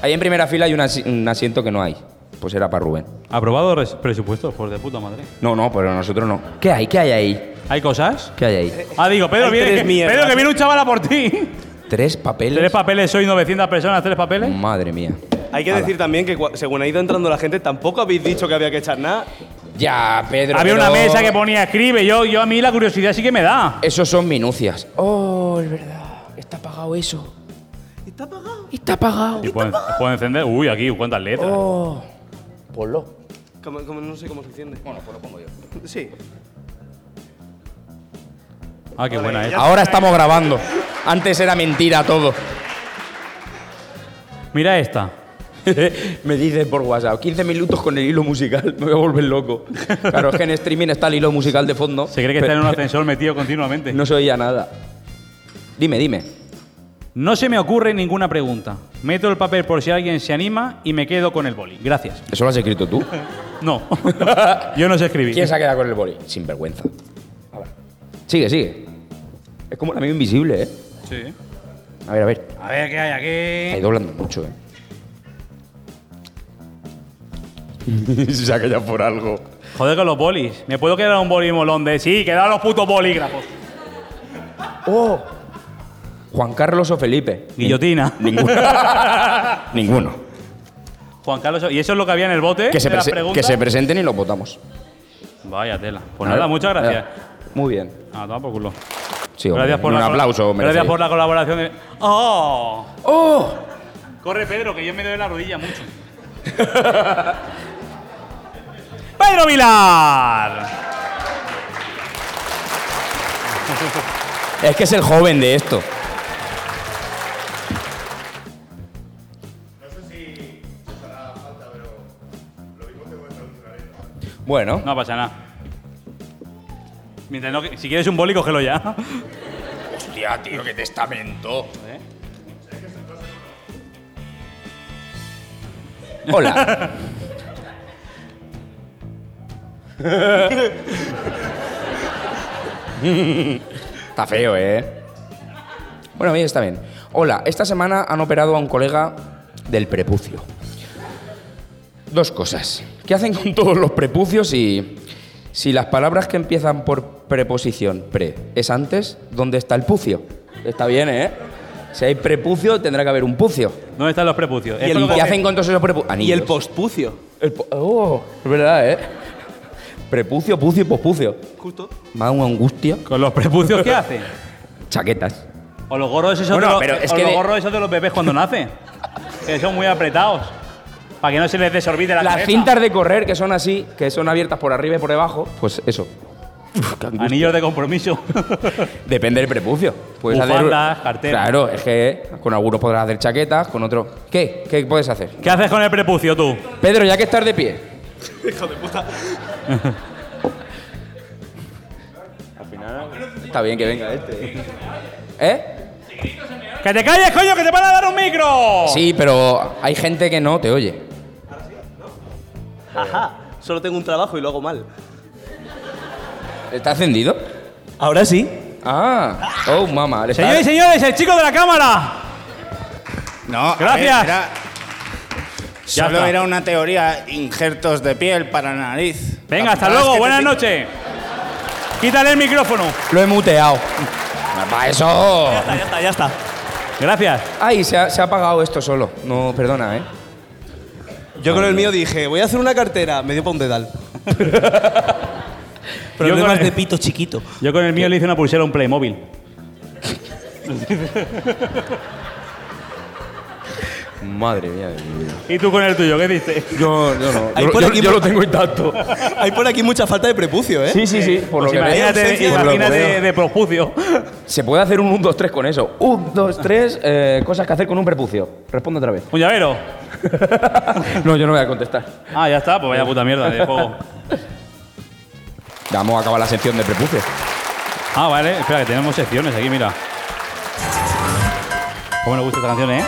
Ahí en primera fila hay un asiento que no hay. Pues era para Rubén. Aprobado res- presupuestos, por de puta madre. No, no, pero nosotros no. ¿Qué hay? ¿Qué hay ahí? ¿Hay cosas? ¿Qué hay ahí? Ah, digo, Pedro, viene, que. Pedro, que viene un chaval a por ti. ¿Tres papeles? ¿Tres papeles? ¿Soy 900 personas? ¿Tres papeles? Madre mía. Hay que Ala. decir también que según ha ido entrando la gente, tampoco habéis dicho que había que echar nada. Ya, Pedro. Había pero- una mesa que ponía escribe. Yo, yo a mí la curiosidad sí que me da. Esos son minucias. Oh, es verdad. Está apagado eso. ¿Está pagado? Está apagado. ¿Y pueden, pueden encender? Uy, aquí, cuántas letras. Oh. Ponlo. Como- como no sé cómo se enciende. Bueno, pues lo pongo yo. Sí. Ah, qué buena es. Ahora estamos grabando. Antes era mentira todo. Mira esta. Me dice por WhatsApp, 15 minutos con el hilo musical, me voy a volver loco. Claro, es que en streaming está el hilo musical de fondo. Se cree que está en un ascensor metido continuamente. No se oía nada. Dime, dime. No se me ocurre ninguna pregunta. Meto el papel por si alguien se anima y me quedo con el boli. Gracias. ¿Eso lo has escrito tú? No. Yo no sé escribir. ¿Quién se ha quedado con el boli? Sin vergüenza. A ver. Sigue, sigue. Es como un amigo invisible, ¿eh? Sí. A ver, a ver. A ver qué hay Está aquí. doblando mucho, ¿eh? se ha callado por algo. Joder con los bolis. ¿Me puedo quedar un boli molón de sí? Quedad los putos bolígrafos. ¡Oh! Juan Carlos o Felipe. Guillotina. Ninguno. Ninguno. Juan Carlos. ¿Y eso es lo que había en el bote? Que se, de que se presenten y los votamos. Vaya tela. Pues nada, muchas gracias. Muy bien. Ah, toma por culo. Sí, hombre, gracias por un la aplauso. Gracias por la colaboración. De... ¡Oh! ¡Oh! Corre, Pedro, que yo me doy la rodilla mucho. ¡Pedro Vilar! Es que es el joven de esto. Bueno, No pasa nada. Mientras no, si quieres un boli, cógelo ya. hostia, tío, qué testamento. Hola. está feo, ¿eh? Bueno, bien, está bien. Hola, esta semana han operado a un colega del prepucio. Dos cosas. ¿Qué hacen con todos los prepucios y si las palabras que empiezan por preposición pre es antes, ¿dónde está el pucio? Está bien, ¿eh? Si hay prepucio, tendrá que haber un pucio. ¿Dónde están los prepucios? Y el ¿Qué hacen con todos esos prepucios? Y el postpucio. El po- oh, es verdad, ¿eh? Prepucio, pucio y pospucio. Justo. Más una angustia. ¿Con los prepucios qué hacen? Chaquetas. O los gorros esos, Bueno, de, los, pero es o que los gorros esos de los bebés cuando nacen. que son muy apretados. Para que no se les desorbite la Las cabeza. cintas de correr que son así, que son abiertas por arriba y por debajo, pues eso. Uf, qué angustia. Anillos de compromiso. Depende del prepucio. Puedes Bufandas, hacer. carteras. Claro, es que con algunos podrás hacer chaquetas, con otros. ¿Qué? ¿Qué puedes hacer? ¿Qué haces con el prepucio tú? Pedro, ya que estás de pie. Hijo de puta. Está bien que venga este. ¿Eh? ¡Que te calles, coño, que te van a dar un micro! Sí, pero hay gente que no te oye. Ajá. Solo tengo un trabajo y lo hago mal. ¿Está encendido? Ahora sí. Ah, oh, mamá. Señores y señores, el chico de la cámara. No, a Gracias. ver, era- Ya solo está. era una teoría, injertos de piel para la nariz. Venga, La hasta luego, que buenas te- noches. Quítale el micrófono. Lo he muteado. Para eso. Ya está, ya está, ya está. Gracias. Ay, se ha, se ha apagado esto solo. No, perdona, ¿eh? Yo con el mío dije, voy a hacer una cartera. Me dio para un dedal. Yo Problemas con el- de pito chiquito. Yo con el mío le hice una pulsera a un Playmobil. Madre mía de mi vida. ¿Y tú con el tuyo qué dices? Yo, yo no. Ahí Yo, por yo- aquí- yo lo tengo intacto. Hay por aquí mucha falta de prepucio, ¿eh? Sí, sí, sí. Por lo Pues que veo. imagínate, ausencia de- por lo imagínate veo. de propucio. Se puede hacer un 1, 2, 3 con eso. 1, 2, 3, eh, cosas que hacer con un prepucio. Responde otra vez. Un llavero. No, yo no voy a contestar. Ah, ya está, pues vaya puta mierda de juego. Ya vamos a acabar la sección de prepucio. Ah, vale, espera, que tenemos secciones aquí, mira. ¿Cómo nos gusta esta canción, eh?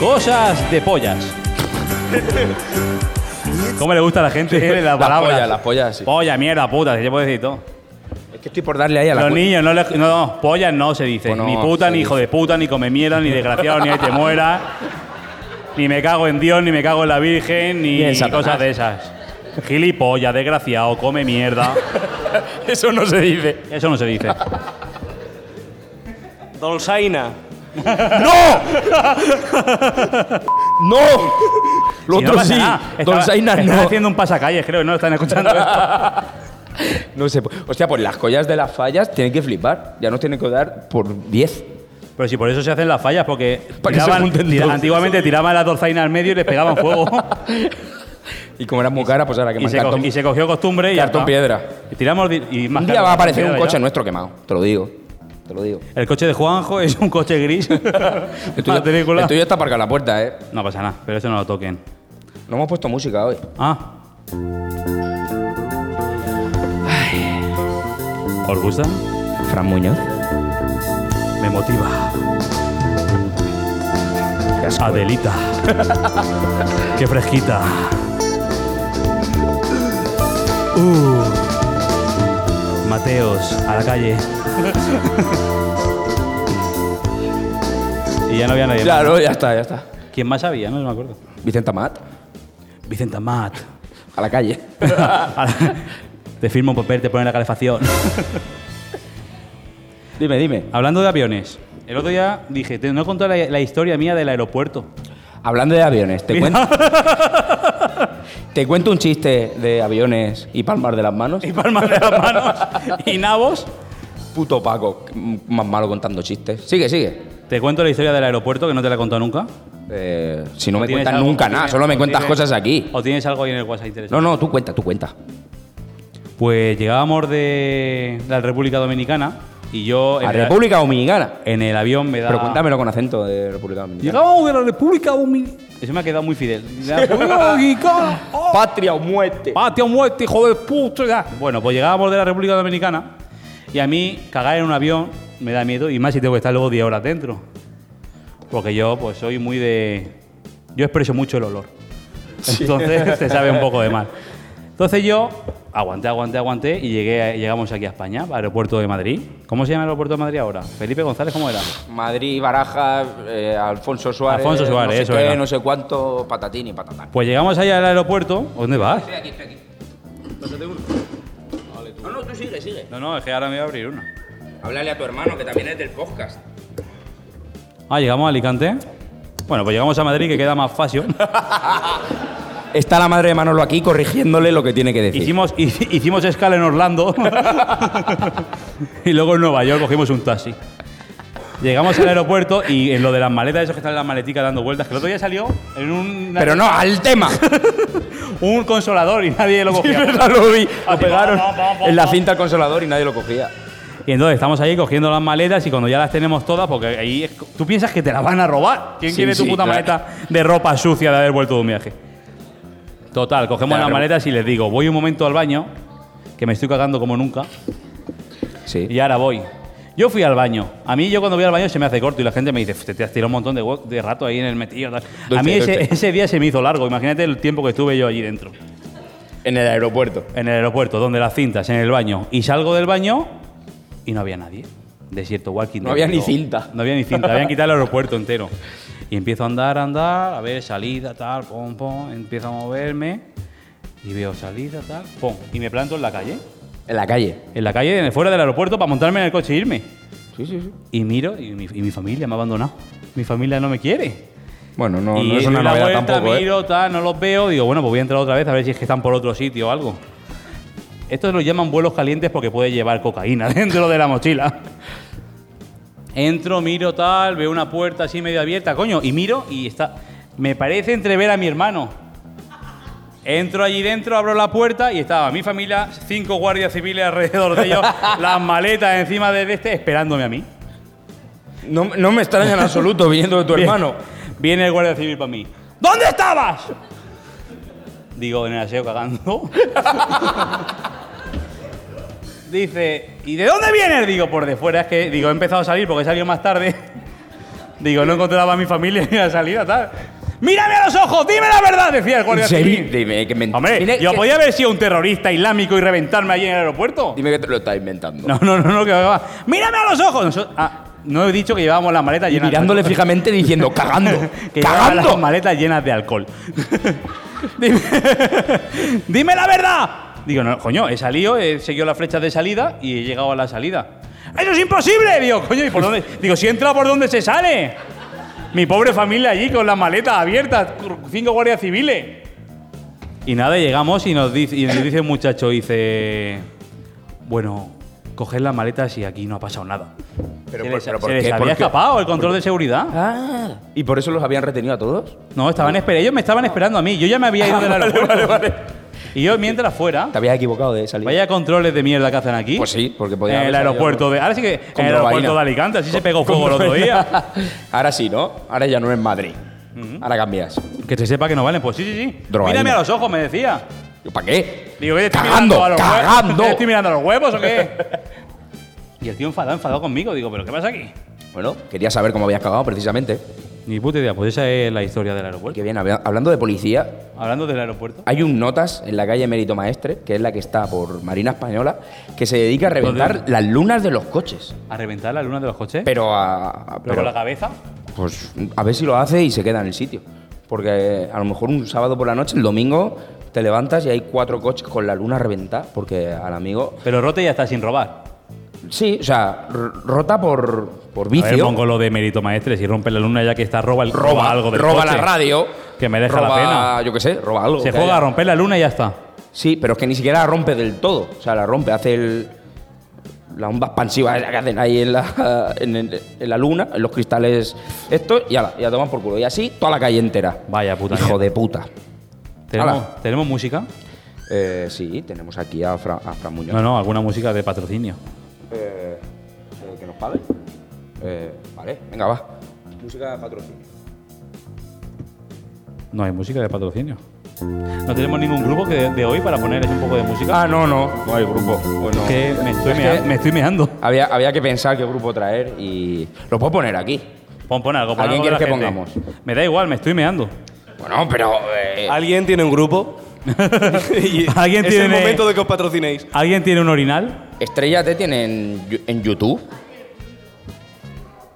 Cosas de pollas. ¿Cómo le gusta a la gente las Las palabras? pollas, las pollas, sí. Polla, mierda, puta, si se puede decir todo. Es que estoy por darle ahí a la Los niños, no, le- no, no, pollas no se dice. Pues no, ni puta, se ni hijo dice. de puta, ni come mierda, ni desgraciado, ni ahí te muera. Ni me cago en Dios, ni me cago en la Virgen, ni cosas de esas. Gilipollas, desgraciado, come mierda. Eso no se dice. Eso no se dice. Dolzaina. ¡No! ¡No! Lo Si no otro pasa sí. nada. Don Estaba- Sainas están no. haciendo un pasacalles, creo, no están escuchando esto. No sé. Hostia, pues las collas de las fallas tienen que flipar. Ya nos tienen que dar por 10. Pero si por eso se hacen las fallas, porque Para que se tiraban- junten tira- todos. antiguamente tiraban la dolzaina al medio y les pegaban fuego. Y como era muy cara, pues ahora que y, más se co- cartón, y se cogió costumbre y ya cartón está. piedra. Y tiramos di- y más Un día cartón, va a aparecer un piedra coche ya. nuestro quemado. Te lo digo. Te lo digo. El coche de Juanjo es un coche gris. El tuyo, el tuyo está aparcado en la puerta, ¿eh? No pasa nada, pero eso no lo toquen. No hemos puesto música hoy. Ah. ¿Os gusta? Fran Muñoz. Me motiva. Qué. Adelita. Qué fresquita. Uh. Mateos, a la calle. y ya no había nadie. más. Claro, ya está, ya está. ¿Quién más había? No me acuerdo. Vicente Amat. Vicente Amat. A la calle. te firmo un papel, te ponen la calefacción. dime, dime. Hablando de aviones, el otro día dije, te- no he contado la, la historia mía del aeropuerto. Hablando de aviones, te Mira. cuento. Te cuento un chiste de aviones y palmar de las manos. Y palmas de las manos y nabos. Puto Paco, más malo contando chistes. Sigue, sigue. Te cuento la historia del aeropuerto que no te la he contado nunca. Eh, si no me ¿Tienes cuentas algo? nunca ¿O nada, tienes- solo me cuentas tienes- cosas aquí. ¿O tienes algo ahí en el WhatsApp interesante? No, no, tú cuenta, tú cuenta. Pues llegábamos de la República Dominicana y yo en, ¿A República Dominicana? en el avión me da. Pero cuéntamelo con acento de República Dominicana. Llegamos de la República Dominicana. Eso me ha quedado muy fidel. Oh. Patria o muerte. Patio muerte, hijo de puta. ya. Bueno, pues llegábamos de la República Dominicana y a mí cagar en un avión me da miedo y más si tengo que estar luego 10 horas dentro. Porque yo pues soy muy de... Yo expreso mucho el olor. Entonces te sabe un poco de mal. Entonces yo aguanté, aguanté, aguanté y llegué, llegamos aquí a España, al aeropuerto de Madrid. ¿Cómo se llama el aeropuerto de Madrid ahora? Felipe González, ¿cómo era? Madrid, Baraja, eh, Alfonso Suárez. Alfonso Suárez, no sé eso qué, era. no sé cuánto, patatín y patatán. Pues llegamos allá al aeropuerto. ¿Dónde vas? Estoy aquí, estoy aquí. No, no, tú sigue, sigue. No, no, es que ahora me voy a abrir una. Háblale a tu hermano, que también es del podcast. Ah, llegamos a Alicante. Bueno, pues llegamos a Madrid, que queda más fácil. Está la madre de Manolo aquí corrigiéndole lo que tiene que decir. Hicimos, hici- hicimos escala en Orlando y luego en Nueva York cogimos un taxi. Llegamos al aeropuerto y en lo de las maletas, esos que están en las maleticas dando vueltas, que el otro día salió en un, Pero no, al tema. un consolador y nadie lo Sí, cogía. verdad, lo vi. Lo pegaron en la cinta al consolador y nadie lo cogía. Y entonces estamos ahí cogiendo las maletas y cuando ya las tenemos todas, porque ahí es- tú piensas que te las van a robar. ¿Quién Sí, quiere tu sí, puta claro. maleta de ropa sucia de haber vuelto de un viaje? Total, cogemos Claro. las maletas y les digo, voy un momento al baño, que me estoy cagando como nunca. Sí. Y ahora voy. Yo fui al baño. A mí, yo cuando voy al baño se me hace corto y la gente me dice, "Te- te has tirado un montón de, hue- de rato ahí en el metido. tal". a Dulce, mí ese, dulce. ese día se me hizo largo. Imagínate el tiempo que estuve yo allí dentro. En el aeropuerto. En el aeropuerto, donde las cintas, en el baño. Y salgo del baño y no había nadie. Desierto, walking. No dead. había ni Digo, cinta. No había ni cinta. Habían quitado el aeropuerto entero. Y empiezo a andar, a andar, a ver salida, tal, pom, pom. Empiezo a moverme y veo salida, tal, pom. Y me planto en la calle. En la calle. En la calle, fuera del aeropuerto, para montarme en el coche e irme. Sí, sí, sí. Y miro y mi, y mi familia me ha abandonado. Mi familia no me quiere. Bueno, no, y no es una la novedad vuelta, tampoco, ¿eh? miro, tal, no los veo. Digo, bueno, pues voy a entrar otra vez a ver si es que están por otro sitio o algo. Estos lo llaman vuelos calientes porque puede llevar cocaína dentro de la mochila. Entro, miro tal, veo una puerta así medio abierta, coño, y miro y está. Me parece entrever a mi hermano. Entro allí dentro, abro la puerta y estaba mi familia, cinco guardias civiles alrededor de ellos, las maletas encima de este, esperándome a mí. No, no me extraña en absoluto viniendo de tu Bien. hermano. Viene el guardia civil para mí. ¿Dónde estabas? Digo, en el aseo cagando. Dice, ¿y de dónde vienes? Digo, por de fuera. Es que, digo, he empezado a salir porque he salido más tarde. Digo, no encontraba a mi familia ni la salida, tal. ¡Mírame a los ojos! ¡Dime la verdad! Decía el ¿En guardia civil. Dime que me Hombre, dime yo que- podía haber sido un terrorista islámico y reventarme allí en el aeropuerto. Dime que te lo estás inventando. No, no, no, no, que va. ¡Mírame a los ojos! Noso- ah, no he dicho que llevábamos las maletas Y llenas mirándole fijamente diciendo, cagando. que llevaba las ¡Cagando! maletas llenas de alcohol. dime, dime la verdad. Digo, no, coño, he salido, he seguido las flechas de salida y he llegado a la salida. ¡Eso es imposible! Digo, coño, ¿y por dónde? Digo, si entra por dónde se sale. Mi pobre familia allí con las maletas abiertas, cinco guardias civiles. Y nada, llegamos y nos dice, y nos dice el muchacho, dice, bueno, coged las maletas y aquí no ha pasado nada. Pero, se por- les, pero se ¿por les qué? había ¿Por qué? escapado el control de seguridad. Ah, ¿y por eso los habían retenido a todos? No, estaban esperando. Ellos me estaban esperando a mí. Yo ya me había ido del aeropuerto. Y yo mientras fuera. Te habías equivocado de salir. Vaya controles de mierda que hacen aquí. Pues sí, porque podía En el aeropuerto de. Ahora sí que. En el aeropuerto de Alicante, así se pegó fuego el otro día. Ahora sí, ¿no? Ahora ya no es Madrid. Ahora cambias. Que se sepa que no valen. Pues sí, sí, sí. Drogaína. Mírame a los ojos, me decía. ¿Para qué? Digo, ¿qué te estoy Cagando, mirando a los huevos? cagando. ¿Te estoy mirando a los huevos o qué? y el tío enfadado, enfadado conmigo. Digo, ¿pero qué pasa aquí? Bueno, quería saber cómo habías cagado precisamente. Ni puta idea. Pues esa es la historia del aeropuerto. Qué bien, habla- hablando de policía, Hablando del aeropuerto. hay un notas en la calle Mérito Maestre, que es la que está por Marina Española, que se dedica a reventar las lunas de los coches. A reventar la luna de los coches. Pero a. a- Pero pero- con la cabeza. Pues a ver si lo hace y se queda en el sitio. Porque a lo mejor un sábado por la noche, el domingo, te levantas y hay cuatro coches con la luna reventada. Porque al amigo. Pero Rote ya está sin robar. Sí, o sea, rota por, por A ver, vicio. pongo lo de mérito maestre. Si rompe la luna ya que está, roba, el, roba, algo del roba coche. la radio. Que merezca la roba, pena. Yo qué sé, roba algo. Se juega a romper la luna y ya está. Sí, pero es que ni siquiera la rompe del todo. O sea, la rompe, hace el, la onda expansiva que hacen ahí en la, en, el- en la luna, en los cristales estos, y ya, ya toman por culo. Y así toda la calle entera. Vaya puta Hijo de puta. ¿Tenemos. ¿tenemos música? Eh, sí, tenemos aquí a, Fra, a Fran Muñoz. No, no, alguna música de patrocinio. Eh, eh, que nos pague. Eh, vale, venga, va. Música de patrocinio. No hay música de patrocinio. No tenemos ningún grupo que de, de hoy para ponerles un poco de música. Ah, no, no, no hay grupo. Bueno, que me estoy, es mea- que me estoy meando. había, había que pensar qué grupo traer y lo puedo poner aquí. Pon, pon algo, pon ¿A quién algo de la quieres que gente. pongamos? Me da igual, me estoy meando. Bueno, pero eh, Alguien tiene un grupo. y Alguien es tiene- el momento de que os patrocinéis. ¿Alguien tiene un orinal? Estrella T tiene en, YouTube.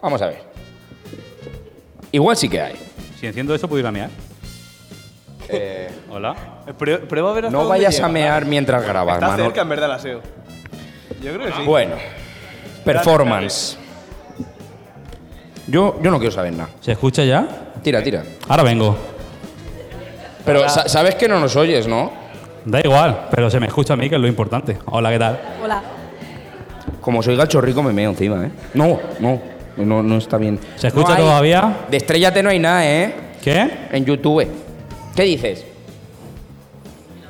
Vamos a ver. Igual sí que hay. Si enciendo eso, ¿puedo ir a mear? Eh, Hola. Prue- Prueba a ver hasta no dónde vayas llega. a mear mientras grabas, Está Manol. cerca, en verdad, el aseo. Yo creo que sí. Bueno, performance. Yo, yo no quiero saber nada. ¿Se escucha ya? Tira, tira. Ahora vengo. Pero sa- sabes que no nos oyes, ¿no? Da igual, pero se me escucha a mí, que es lo importante. Hola, ¿qué tal? Hola. Como soy gachorrico me meo encima, ¿eh? No, no, no, no está bien. ¿Se escucha No hay- todavía? De Estrellate no hay nada, ¿eh? ¿Qué? En YouTube. ¿Qué dices?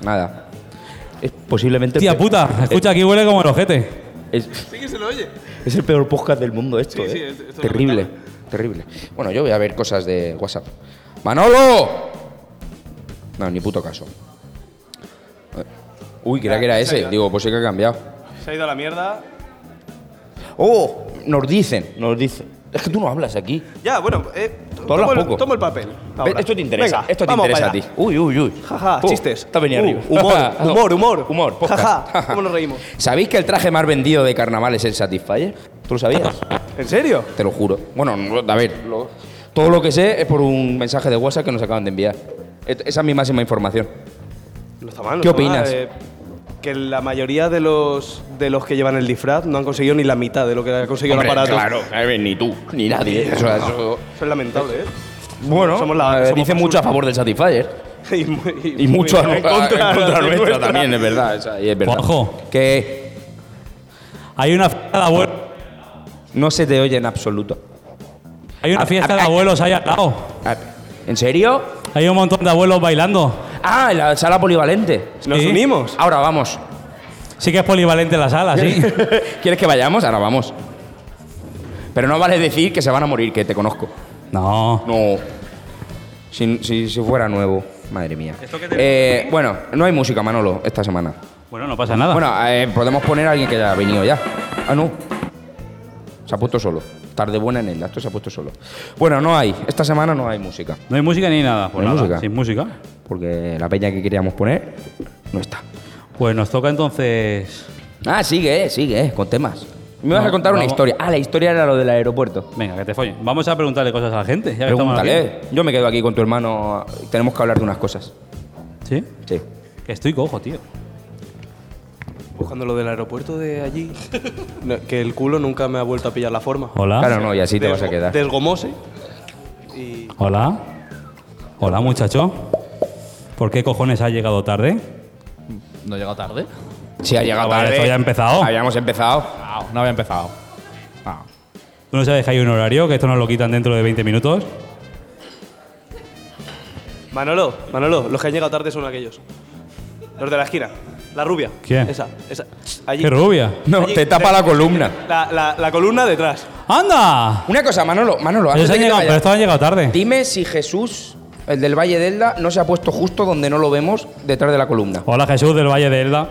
Nada. Es posiblemente... el Tía puta, escucha, aquí huele como el ojete. Es, Sí que se lo oye. es el peor podcast del mundo esto, Sí, ¿eh? sí, es- esto es terrible, lamentable. terrible. Bueno, yo voy a ver cosas de WhatsApp. ¡Manolo! No, ni puto caso. Uy, creía que era ese. Digo, pues sí que ha cambiado. Se ha ido a la mierda. ¡Oh! Nos dicen, nos dicen. Es que tú no hablas aquí. Ya, bueno, eh, t- Tú hablas tomo, el, poco. tomo el papel. ahora. Esto te interesa, Venga, esto te vamos interesa a ti. allá. Uy, uy, uy. Jaja, Uh, chistes. Está venido Uh, arriba. humor, humor, humor. Humor, podcast. Jaja, ¿cómo nos reímos? ¿Sabéis que el traje más vendido de carnaval es el Satisfyer? ¿Tú lo sabías? ¿En serio? Te lo juro. Bueno, no, a ver, lo- todo lo que sé es por un mensaje de WhatsApp que nos acaban de enviar. Et- Esa es mi máxima información. No está mal. no ¿Qué está mal, opinas? eh, que la mayoría de los, de los que llevan el disfraz no han conseguido ni la mitad de lo que ha conseguido Hombre, el aparato. Claro, a ni tú, ni nadie. Eso, eso- Eso es lamentable, ¿eh? bueno, Somos la- eh, somos dice mucho a favor del Satisfyer. y, mu- Y mucho en contra, de nuestra, nuestra. también, es verdad. esa- y es verdad. Ojo. Que. Hay una f- a la vuelta. No se te oye en absoluto. Hay una fiesta ah, de abuelos ahí al lado. ¿En serio? Hay un montón de abuelos bailando. Ah, en la sala polivalente. Nos Sí. unimos. Ahora vamos. Sí que es polivalente la sala, sí. ¿Quieres que vayamos? Ahora vamos. Pero no vale decir que se van a morir, que te conozco. No. No. Si, si, si fuera nuevo. Madre mía. Eh, bueno, no hay música, Manolo, esta semana. Bueno, no pasa nada. Bueno, eh, podemos poner a alguien que ya ha venido ya. Ah, no. Se ha puesto solo. Tarde buena en el esto se ha puesto solo. Bueno, no hay. Esta semana no hay música. no hay música ni nada. Pues ¿No hay nada, música? Sin música. Porque la peña que queríamos poner no está. Pues nos toca entonces. Ah, sigue, sigue, con temas. Me vas No, a contar una vamos. historia. Ah, la historia era lo del aeropuerto. Venga, que te follen. Vamos a preguntarle cosas a la gente. Ya que. Pregúntale. Yo me quedo aquí con tu hermano. Tenemos que hablar de unas cosas. ¿Sí? Sí. Que estoy cojo, tío. Buscando lo del aeropuerto de allí. no, que el culo nunca me ha vuelto a pillar la forma. Hola. Claro, no, y así te vas a quedar. Desgomóse. Y Hola. Hola, muchacho. ¿Por qué cojones ha llegado tarde? ¿No he llegado tarde? Sí, ha llegado Vale, tarde. esto ya ha empezado. Habíamos empezado. No, no había empezado. Ah. ¿Tú no sabes que hay un horario? Que esto nos lo quitan dentro de 20 minutos. Manolo, Manolo, los que han llegado tarde son aquellos. Los de la esquina. La rubia. ¿Quién? Esa, esa. Allí. ¡Qué rubia! No, Allí, te tapa de- la columna. La, la- la columna detrás. ¡Anda! Una cosa, Manolo, Manolo, antes de que te llegado, vayas, pero estos han llegado tarde. dime si Jesús, el del Valle de Elda, no se ha puesto justo donde no lo vemos, detrás de la columna. Hola, Jesús del Valle de Elda.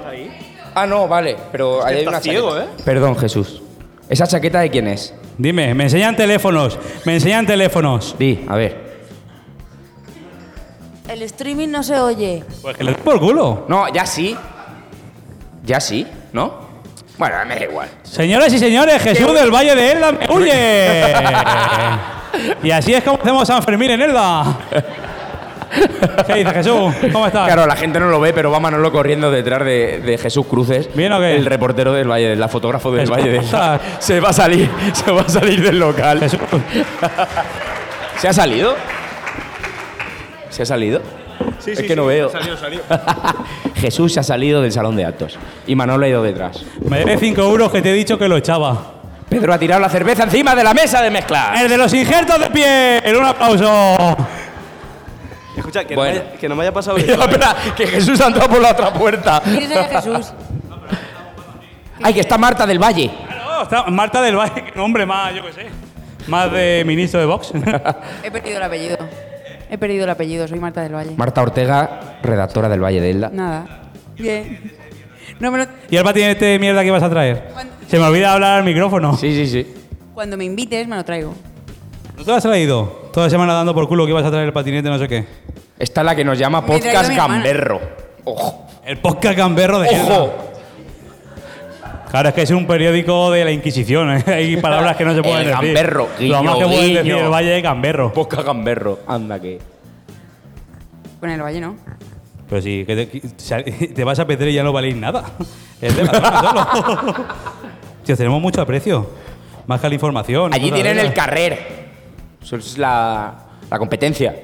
Ah, no, vale, pero ahí hay una ciego, chaqueta. ¿eh? Perdón, Jesús. ¿Esa chaqueta de quién es? Dime, me enseñan teléfonos. Me enseñan teléfonos. Di, a ver. El streaming no se oye. Pues que le por culo. No, ya sí. Ya sí, ¿no? Bueno, me da igual. Señoras y señores, Jesús del Valle de Elda me huye. y así es como hacemos San Fermín en Elda. ¿Qué dice Jesús? ¿Cómo estás? Claro, la gente no lo ve, pero va Manolo corriendo detrás de, de Jesús Cruces. ¿Bien o qué? El reportero del Valle, de la fotógrafo del Valle de ¿cómo estás? Se va a salir, se va a salir del local. Jesús. ¿Se ha salido? ¿Se ha salido? Sí, es sí, que no sí, veo. Salió, salió. Jesús se ha salido del salón de actos y Manolo ha ido detrás. Me debe 5 euros que te he dicho que lo echaba. Pedro ha tirado la cerveza encima de la mesa de mezclar. El de los injertos de piel. Un aplauso. Escucha, que, Bueno. no, me haya, que no me haya pasado Espera, eso. ¿eh? espera, que Jesús ha entrado por la otra puerta. ¿Quién es Jesús? Ay, que está Marta del Valle. Claro, está Marta del Valle, que nombre más, yo qué sé. Más de ministro de Vox. He perdido el apellido. He perdido el apellido, soy Marta del Valle. Marta Ortega, redactora del Valle de Elda. Nada. Bien. No me lo- ¿Y el patinete de mierda que vas a traer? Se me olvida hablar al micrófono. Sí, sí, sí. Cuando me invites me lo traigo. ¿No te lo has traído? Toda la semana dando por culo que ibas a traer el patinete, no sé qué. Esta es la que nos llama Me he traído Podcast mi hermana. Gamberro. Ojo. El podcast gamberro de Elda. Ojo. Claro, es que es un periódico de la Inquisición. ¿eh? Hay palabras que no se pueden El decir. gamberro, Lo más que guiño, pueden decir guiño. el Valle de Gamberro. Podcast Gamberro. Anda que. Con el Valle no. Pero sí, que te, que te vas a perder y ya no valéis nada. Es de solo. Tío, tenemos mucho aprecio. Más que la información. Allí tienen el carrer. Eso es la, la competencia.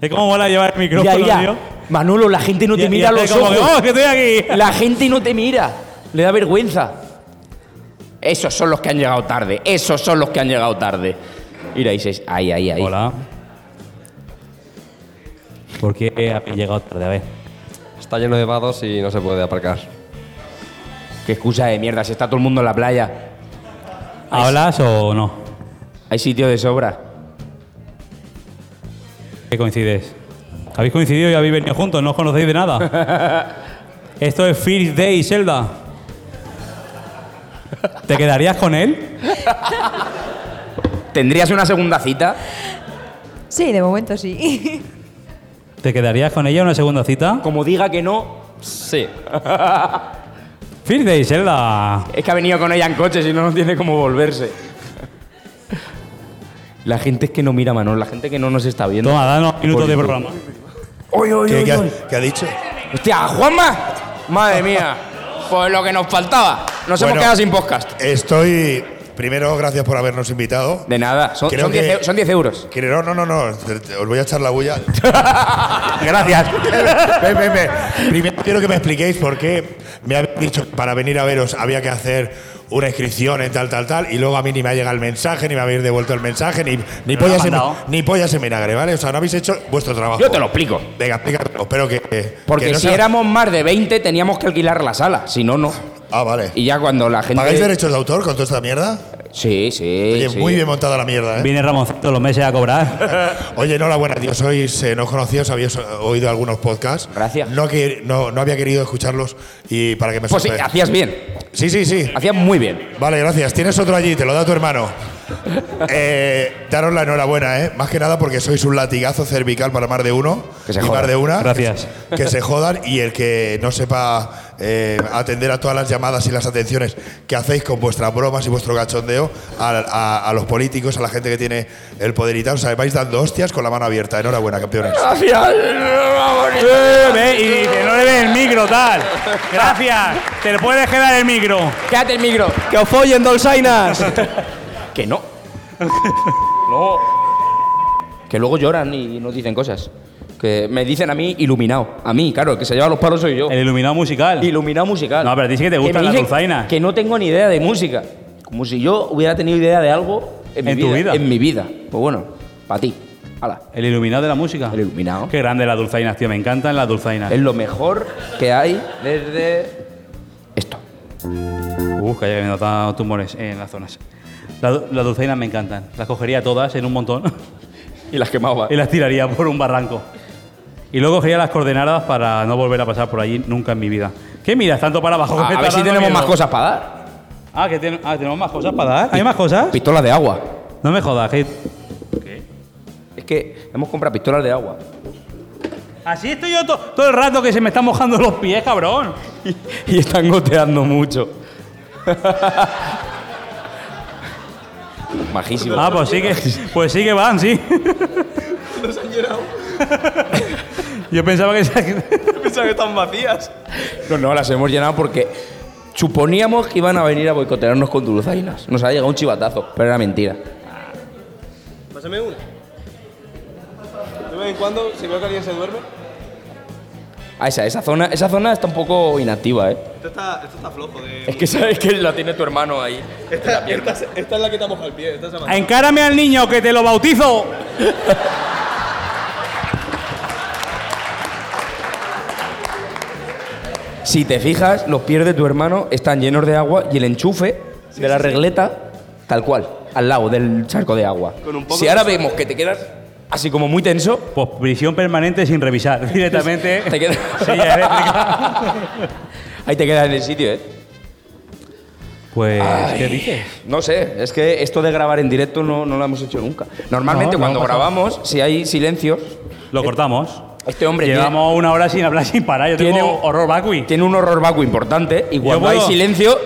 Es como mola llevar el micrófono, mira. tío. Manolo, la gente no te y mira a hace los como que, ojos. ¡Oh, que estoy aquí! La gente no te mira. Le da vergüenza. Esos son los que han llegado tarde. Esos son los que han llegado tarde. Mira, ahí, se- ahí, ahí. ahí. Hola. ¿Por qué habéis llegado tarde? A ver. Está lleno de vados y no se puede aparcar. Qué excusa de mierda. Si está todo el mundo en la playa. ¿Hablas o no? Hay sitio de sobra. ¿Qué coincides? ¿Habéis coincidido y habéis venido juntos? ¿No os conocéis de nada? Esto es First Day, Zelda. ¿Te quedarías con él? ¿Tendrías una segunda cita? Sí, de momento sí. ¿Te quedarías con ella una segunda cita? Como diga que no, Sí. First Day, Zelda. es que ha venido con ella en coche, si no, no tiene cómo volverse. La gente es que no mira, Manol, la gente que no nos está viendo. Toma, danos minutos de programa. ¡Oy, oy, ¿Qué, oy, qué ha, oy! qué ha dicho? ¡Hostia, Juanma! Madre mía. Pues lo que nos faltaba. Nos hemos Bueno. quedado sin podcast. Estoy. Primero, gracias por habernos invitado. De nada, son, Creo son 10 que- eu- son 10 euros. Quiero- No, no, no, no. Os voy a echar la bulla. Gracias. Ven, ven, ven. Primero quiero que me expliquéis por qué me habéis dicho que para venir a veros había que hacer una inscripción en tal, tal, tal, y luego a mí ni me ha llegado el mensaje, ni me habéis devuelto el mensaje, ni, ni, pollas, en, ni pollas en vinagre, ¿vale? O sea, no habéis hecho vuestro trabajo. Yo te lo explico. Venga, explícatelo. Espero que. que Porque no si sea- éramos más de 20 teníamos que alquilar la sala, si no, no. Ah, vale. Y ya cuando la gente... ¿Pagáis derechos de autor con toda esta mierda? Sí, sí, Oye, sí. muy bien montada la mierda, ¿eh? Viene Ramoncito los meses a cobrar. Oye, enhorabuena, tío. Sois, eh, no os conocíais, habíais oído algunos podcasts. Gracias. No, que, no, no había querido escucharlos y para que me Pues sí, hacías bien. Sí, sí, sí. Hacías muy bien. Vale, gracias. Tienes otro allí, te lo da tu hermano. Eh, daros la enhorabuena, ¿eh? Más que nada porque sois un latigazo cervical para más de uno. Que se y jodan. más de una. Gracias. Que se jodan y el que no sepa eh, atender a todas las llamadas y las atenciones que hacéis con vuestras bromas y vuestro cachondeo a, a- a los políticos, a la gente que tiene el poder y tal. O sea, vais dando hostias con la mano abierta. Enhorabuena, campeones. Eh, ve, y dice, no le ve el micro, tal. Gracias. Te le puedes quedar el micro. Quédate el micro. ¡Que os follen, dolzainas! Que no. no. Que luego lloran y nos dicen cosas. Que me dicen a mí iluminado. A mí, claro, el que se lleva los palos soy yo. El iluminado musical. Iluminado musical. No, pero dice que te gustan las dulzainas. Que no tengo ni idea de música. Como si yo hubiera tenido idea de algo en, ¿En mi tu vida? En mi vida. Pues bueno, para ti. Hala. El iluminado de la música. El iluminado. Qué grande las dulzainas, tío. Me encantan las dulzainas. Es lo mejor que hay desde esto. Uf, que haya notado tumores en las zonas. La- Las dulzainas me encantan. Las cogería todas en un montón Y las quemaba. y las tiraría por un barranco. Y luego cogería las coordenadas para no volver a pasar por allí nunca en mi vida. ¿Qué miras tanto para abajo? A, a ver si tenemos miedo. más cosas para dar. Ah, que ten- ah, tenemos más cosas para dar. ¿Hay más cosas? Pistolas de agua. No me jodas, que... Es que hemos comprado pistolas de agua. Así estoy yo to- todo el rato que se me están mojando los pies, cabrón. Y están goteando mucho. Majísimo. Ah, pues sí que, pues sí que van, sí. Yo pensaba que... Pensaba que están vacías. No, no, las hemos llenado porque suponíamos que iban a venir a boicotearnos con dulzainas. Nos ha llegado un chivatazo, pero era mentira. Pásame una. De vez en cuando, si veo que alguien se duerme. Ah, esa, esa zona, esa zona está un poco inactiva, ¿eh? Esto está, esto está flojo. De... Es que sabes que la tiene tu hermano ahí. Esta, esta, esta es la que te el pie. Esta se Encárame al niño que te lo bautizo. Si te fijas, los pies de tu hermano están llenos de agua y el enchufe de la regleta, tal cual, al lado del charco de agua. Con un poco si de ahora sal. vemos que te quedas así como muy tenso, Pues prisión permanente sin revisar. Directamente. Te queda- Silla eléctrica. ahí te quedas en el sitio, ¿eh? Pues, ¿qué dices? No sé, es que esto de grabar en directo no, no lo hemos hecho nunca. Normalmente No, no cuando grabamos, si hay silencios, Lo cortamos. Este hombre tiene, Llevamos una hora sin hablar sin parar. Yo Tiene tengo un- horror vacui. tiene un horror vacuo importante y cuando hay silencio,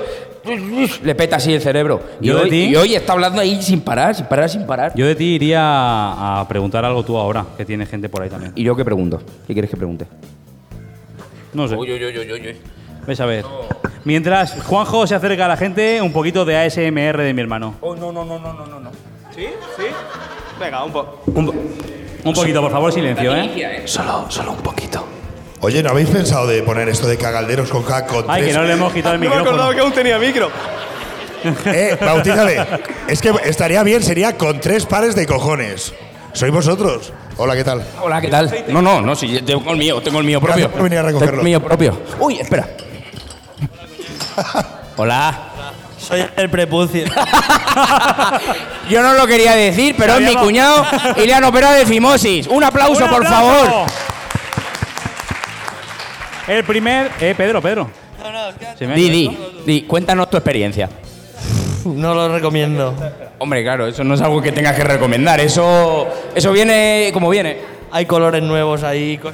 le peta así el cerebro. Y Yo de hoy, ti- y hoy está hablando ahí sin parar, sin parar, sin parar. Yo de ti iría a a preguntar algo tú ahora, que tiene gente por ahí también. ¿Y yo qué pregunto? ¿Qué quieres que pregunte? No sé. Uy, uy, uy, uy, uy, uy. Ves a ver. Mientras Juanjo se acerca a la gente, un poquito de ASMR de mi hermano. Oh, no, no, no, no, no, no. ¿Sí? ¿Sí? Venga, un poco. Un poquito, por favor, silencio, ¿eh? Oye, ¿no habéis pensado de poner esto de cagalderos con K con Ay, que tres? no le hemos quitado el No me acordaba micrófono. que aún tenía micro. Eh, bautízale. Es que estaría bien, sería con tres pares de cojones. ¿Sois vosotros? Hola, ¿qué tal? Hola, ¿qué tal? No, no, no, sí, tengo el mío, tengo el mío propio. Gracias por venir a recogerlo. Tengo el mío propio. Uy, espera. Hola. Soy el prepucio. Yo no lo quería decir, pero es mi Sabíamos. cuñado y le han operado de fimosis. Un aplauso, ¡Un por aplauso! favor. El primer. Eh, Pedro, Pedro. Me ha Di, cuéntanos tu experiencia. No lo recomiendo. Hombre, claro, eso no es algo que tengas que recomendar. Eso, eso viene como viene. Hay colores nuevos ahí.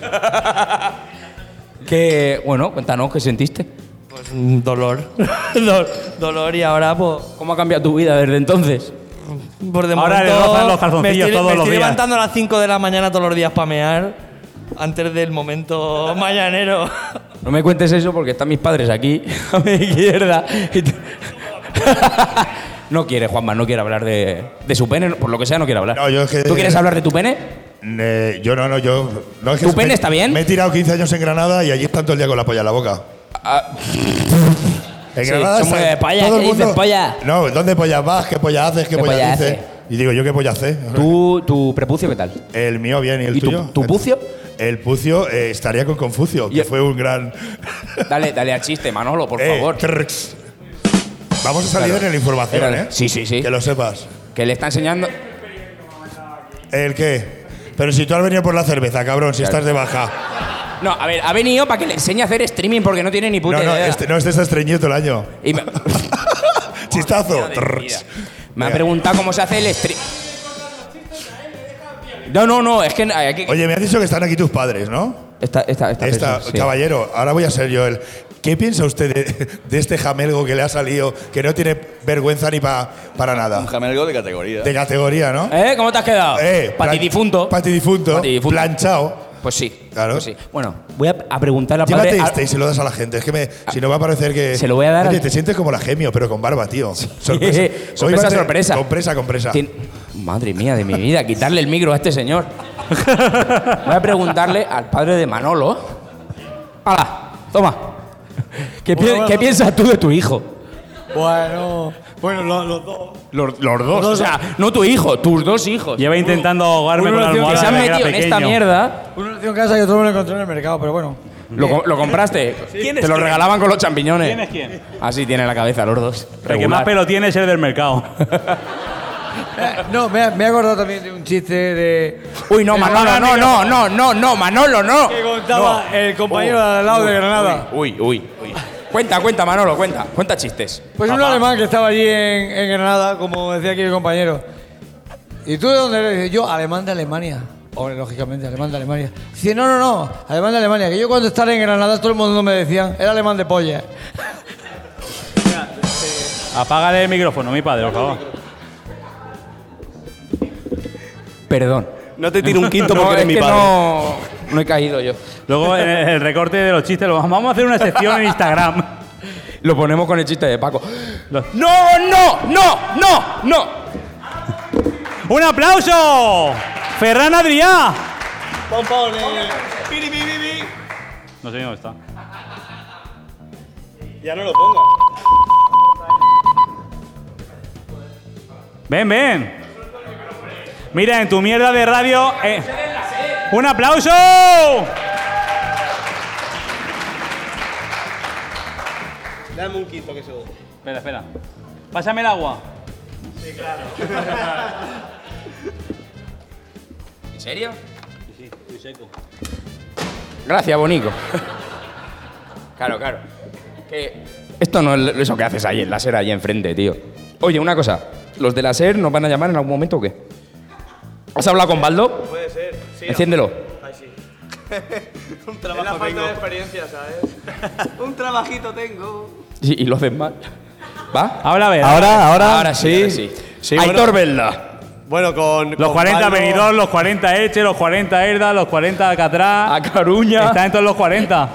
Que, bueno, cuéntanos qué sentiste. Pues dolor. Do- dolor y ahora pues, ¿Cómo ha cambiado tu vida desde entonces? por de Ahora momento le rozan los me calzoncillos estoy, todos me los estoy días. levantando a las 5 de la mañana todos los días para mear antes del momento mañanero. No me cuentes eso porque están mis padres aquí a mi izquierda. no quiere, Juanma, no quiere hablar de, de su pene, por lo que sea, no quiere hablar. No, yo es que- ¿Tú quieres hablar de tu pene? Eh, yo no, no, yo. No, es que ¿Tu me- pene está bien? Me he tirado 15 años en Granada y allí están todo el día con la polla en la boca. En Sí, Granada de polla, todo el ¿qué dices, mundo- polla? No, ¿dónde polla vas? ¿Qué polla haces? ¿Qué, ¿Qué polla, polla dices? hace? Y digo, ¿yo qué polla hace? ¿Tu, tu prepucio qué tal? El mío bien, ¿y el ¿Y tu- tuyo? tu pucio? El pucio eh, estaría con Confucio, que Y- fue un gran. Dale, dale al chiste, Manolo, por Eh, favor. trrx. Vamos a salir Claro. en la información, ¿eh? sí, sí, sí. Que lo sepas. Que le está enseñando. ¿El qué? Pero si tú has venido por la cerveza, cabrón, si Claro. estás de baja. No, a ver, ha venido para que le enseñe a hacer streaming porque no tiene ni puta No, no, idea. este, no, este está estreñido todo el año. Y me, Chistazo. Madre Trrx. mía. me ha preguntado cómo se hace el stream. No, no, no, es que. hay que- Oye, me has dicho que están aquí tus padres, ¿no? esta, esta, esta, Esta, persona, sí. caballero, ahora voy a ser yo el. ¿Qué piensa usted de, de este jamelgo que le ha salido, que no tiene vergüenza ni pa- para nada? Un jamelgo de categoría. De categoría, ¿no? ¿Eh? ¿Cómo te has quedado? Eh, plan- Patidifunto. Patidifunto. Patidifunto. Pues sí. Claro. Pues sí. Bueno, voy a, a preguntarle al Llévate padre. este y se lo das a la gente. Es que me, si no va a parecer que. Se lo voy a dar Oye, al- te sientes como la gemio, pero con barba, tío. Sorpresa. Sorpresa, a ser- sorpresa. Compresa, compresa. Tien- Madre mía de mi vida, quitarle el micro a este señor. Voy a preguntarle al padre de Manolo. ¡Hala! Toma. ¿Qué, pi- Bueno, qué bueno. piensas tú de tu hijo? Bueno, bueno, los, los dos. Los, dos. O sea, no tu hijo, tus dos hijos. Lleva intentando ahogarme uno con la almohada que se han metido en esta mierda. Uno nació en casa y otro me lo encontré en el mercado, pero bueno. ¿Lo, co- lo compraste? Te lo regalaban con los champiñones. ¿Quién es quién? Así tiene la cabeza los dos. El que más pelo tiene es el del mercado. Eh, No, me, ha- me he acordado también de un chiste de. Uy, no, Manolo, no, no, no, no, no, Manolo, no. Que contaba el compañero de al lado de Granada. Uy, uy, uy. Cuenta, cuenta, Manolo, cuenta. Cuenta chistes. Pues un alemán que estaba allí en, en Granada, como decía aquí mi compañero. ¿Y tú de dónde eres? Dice, yo, alemán de Alemania. Hombre, lógicamente, alemán de Alemania. Dice, no, no, no, alemán de Alemania. Que yo cuando estaba en Granada todo el mundo me decía, era alemán de polla. Apágale el micrófono, mi padre, por favor. Perdón. No te tiro un quinto porque No, eres es mi que padre. no, no he caído yo. Luego en el, el recorte de los chistes, lo vamos a hacer una sección en Instagram. Lo ponemos con el chiste de Paco. No, no, no, no, no. ¡Un aplauso! ¡Ferran Adrià! No sé dónde está. Ya no lo pongas. Ven, ven. Mira, en tu mierda de radio. eh, ¡Un aplauso! Dame un quinto que se Espera, espera. Pásame el agua. ¿En serio? Sí, estoy seco. Gracias, Bonico. claro, claro. Que esto no es eso que haces ahí en la SER, ahí enfrente, tío. Oye, una cosa. ¿Los de la SER nos van a llamar en algún momento o qué? ¿Has hablado con Baldo? Puede ser. Sí. Enciéndelo. Sí. un trabajo es la falta de experiencia, ¿sabes? un trabajito tengo. Y, y lo hacen mal. ¿Va? Habla a ver. Ahora, ahora. Ahora sí, ahora sí. Sí, Aitor bueno. Velda. Bueno, con. Los con 40 Pablo- Benidorm, los 40 Eche, los 40 Erda, los 40 Alcatraz. A Caruña. Están en todos los 40.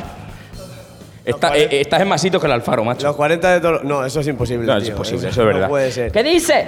Está- eh, estás en más sitios que el Alfaro, macho. Los 40 de Toro. No, eso es imposible. No, es tío. imposible, eso es verdad. No puede ser. ¿Qué dice?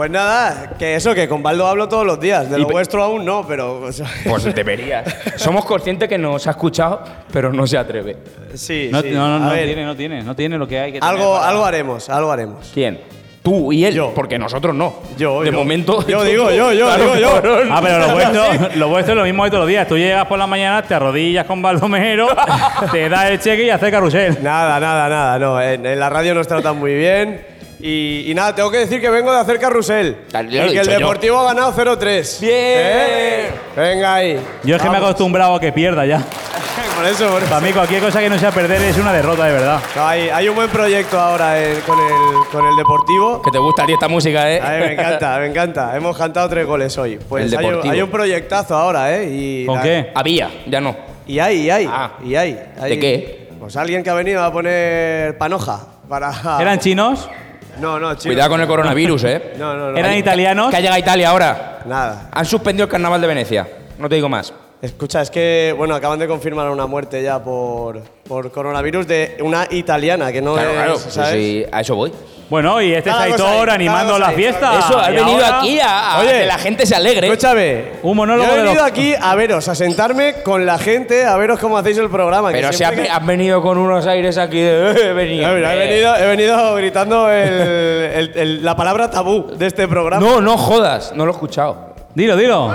Pues nada, que eso, que con Baldo hablo todos los días. De lo vuestro aún no, pero. o sea, Pues deberías. Somos conscientes que nos ha escuchado, pero no se atreve. sí, No, sí. no, no, A no ver, tiene, no tiene, no tiene lo que hay que tener Algo, para- algo haremos, algo haremos. ¿Quién? Tú y él, Yo. porque nosotros no. Yo, De yo. momento. Yo digo, yo, yo, Claro, digo, yo. cabrón. Ah, pero lo vuestro, lo vuestro es lo mismo de todos los días. Tú llegas por la mañana, te arrodillas con Baldomero, te das el cheque y haces carrusel. Nada, nada, nada, no. En, en la radio nos tratan muy bien. Y, y nada, tengo que decir que vengo de hacer carrusel. Claro, Y ya lo he que el dicho yo. Deportivo ha ganado 0-3. Bien. ¿Eh? Venga ahí. Yo es que me he Vamos. acostumbrado a que pierda ya. Por eso, por eso. Para mí cualquier cosa que no sea perder es una derrota de verdad. No, hay, hay un buen proyecto ahora en- con, el, con el Deportivo. Que te gustaría esta música, ¿eh? A mí me encanta, me encanta. Hemos cantado tres goles hoy. Pues El hay, un- Deportivo. hay un proyectazo ahora, ¿eh? Y ¿Con la- qué? Había, ya no. Y hay, y hay. Ah. Y hay, hay. ¿De qué? Pues alguien que ha venido a poner panoja para. ¿Eran chinos? No, no, chicos. Cuidado con el coronavirus, ¿eh? No, no, no. ¿Eran italianos? Que ha llegado a Italia ahora. Nada. Han suspendido el carnaval de Venecia. No te digo más. Escucha, es que, bueno, acaban de confirmar una muerte ya por, por coronavirus de una italiana, que no Claro, es, claro, ¿sabes? sí, a eso voy. Bueno, y este es Aitor ahí, animando la ahí. fiesta. Eso, has venido ahora, aquí a, a Oye, que la gente se alegre. Escúchame. Un monólogo Yo he de venido los- aquí a veros, a sentarme con la gente, a veros cómo hacéis el programa. que Pero si has, que- has venido con unos aires aquí de... "Eh, he venido, he, eh". venido, he venido gritando el- el- el- la palabra tabú de este programa. No, no jodas, no lo he escuchado. Dilo, dilo.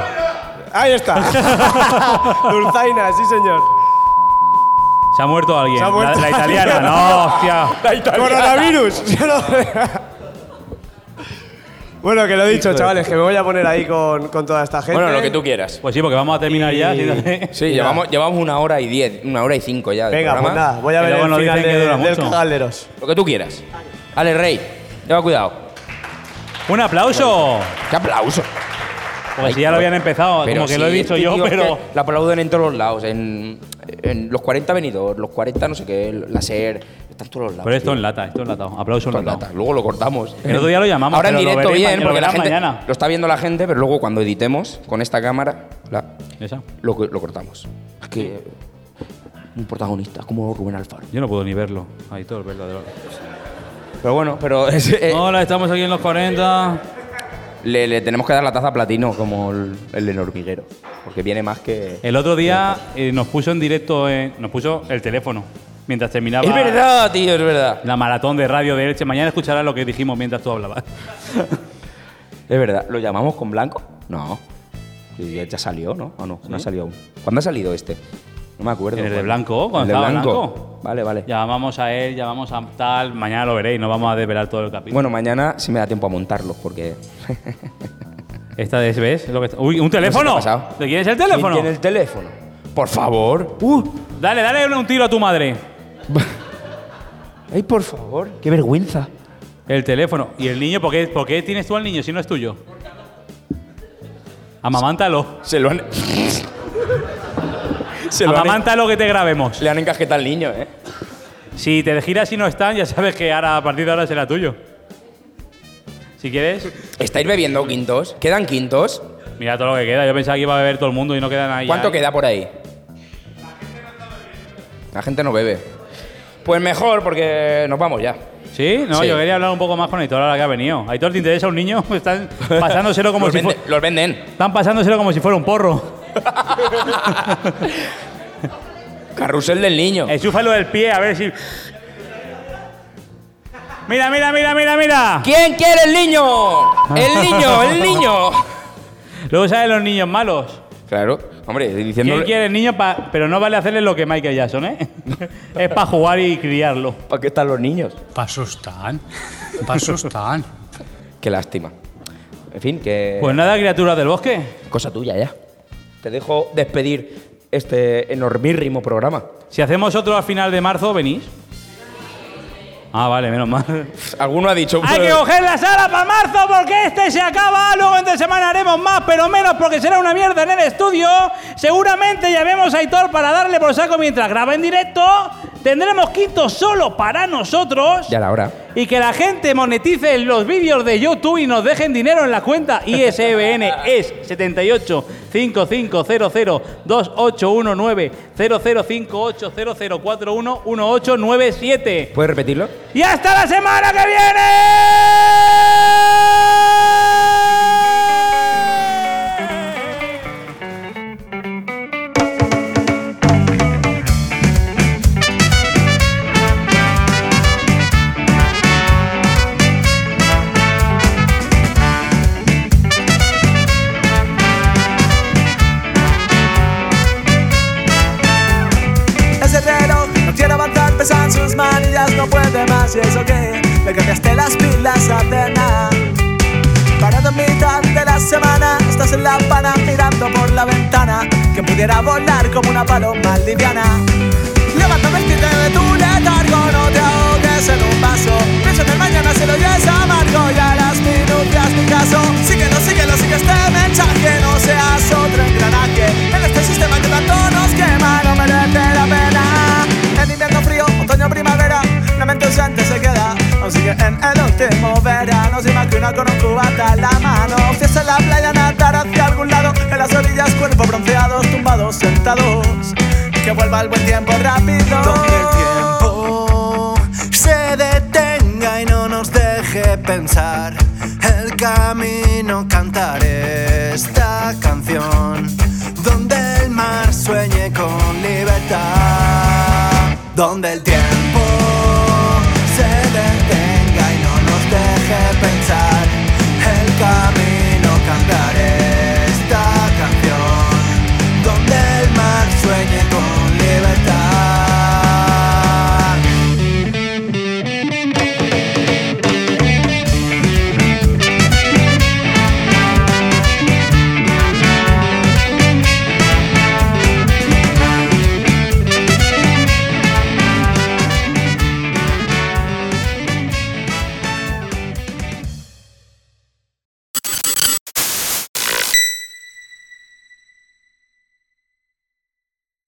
Ahí está. Dulzaina, sí, señor. Se ha muerto alguien. Se ha muerto. La, la italiana. No, hostia. Coronavirus. bueno, que lo he dicho, chavales, que me voy a poner ahí con, con toda esta gente. Bueno, lo que tú quieras. Pues sí, porque vamos a terminar ya. Y-. Sí, llevamos, llevamos una hora y diez, una hora y cinco ya. Venga, pues programa. nada, voy a Que ver el nos final de- dura del mucho. Cagalderos. Lo que tú quieras. Ale, Rey, lleva cuidado. Un aplauso. ¡Qué aplauso! Porque si ya lo habían empezado, como que lo he dicho yo, pero. La aplauden en todos los lados. En, en los 40 venidores, los 40 no sé qué, la SER, está en todos los lados. Pero esto tío. en lata, esto en latado. Aplauso Esto en lata. Luego lo cortamos. El otro día lo llamamos, Ahora en lo directo bien, porque la gente mañana. lo está viendo la gente, pero luego cuando editemos con esta cámara, la- Esa. lo, lo cortamos. Es que un protagonista como Rubén Alfaro. Yo no puedo ni verlo. Ahí todo el verdadero. Pero bueno, pero es- eh, Hola, estamos aquí en los 40. Le, le tenemos que dar la taza platino como el, el del hormiguero, porque viene más que. El otro día eh, nos puso en directo, eh, nos puso el teléfono mientras terminaba Es verdad, tío, es verdad. la maratón de radio de Elche. Mañana escucharás lo que dijimos mientras tú hablabas. Es verdad. ¿Lo llamamos con blanco? No. Ya, ya salió, ¿no? ¿O no? No ha salido aún. ¿Cuándo ha salido este? No me acuerdo. En el de blanco, cuando de estaba blanco. blanco. Vale, vale. Llamamos a él, llamamos a tal. Mañana lo veréis, no vamos a desvelar todo el capítulo. Bueno, mañana sí me da tiempo a montarlo, porque. Esta es, ¿ves? Lo que está- Uy, un teléfono. No sé qué ha pasado. ¿De quién es el teléfono? ¿Quién tiene el teléfono? Por favor. Uh. Dale, dale un tiro a tu madre. Ay, por favor. Qué vergüenza. El teléfono. ¿Y el niño? ¿Por qué, por qué tienes tú al niño si no es tuyo? Amamántalo. Se lo han. Se lo han, Amamántalo que te grabemos. le han encasquetado al niño, ¿eh? Si te giras y no están, ya sabes que ahora a partir de ahora será tuyo. Si quieres, ¿Estáis bebiendo quintos? ¿Quedan quintos? mira todo lo que queda. Yo pensaba que iba a beber todo el mundo y no queda nadie. ¿Cuánto queda por ahí? La gente no bebe. Pues mejor, porque nos vamos ya. ¿Sí? No, Sí. yo quería hablar un poco más con Aitor ahora que ha venido. Aitor, ¿te interesa un niño? Están pasándoselo como los, si vende- fuera. los venden. Están pasándoselo como si fuera un porro. Carrusel del niño. Enchúfalo del pie, a ver si. Mira, mira, mira, mira, mira. ¿Quién quiere el niño? El niño, el niño. Luego salen los niños malos. Claro, hombre, diciendo. ¿Quién quiere el niño? pa- pero no vale hacerle lo que Michael Jackson, ¿eh? es para jugar y criarlo. ¿Para qué están los niños? Pasos están. Pasos están. Qué lástima. En fin, que. Pues nada, criaturas del bosque. Cosa tuya ya. Te dejo despedir este enormírrimo programa. Si hacemos otro al final de marzo, venís. Ah, vale, menos mal. Alguno ha dicho. Hay que coger la sala para marzo porque este se acaba. Luego entre semana haremos más, pero menos porque será una mierda en el estudio. Seguramente llamemos a Aitor para darle por saco mientras graba en directo. Tendremos quinto solo para nosotros. Ya la hora. Y que la gente monetice los vídeos de YouTube y nos dejen dinero en la cuenta ISBN es 78 5500 2819 0058 0041 1897. ¿Puedes repetirlo? ¡Y hasta la semana que viene!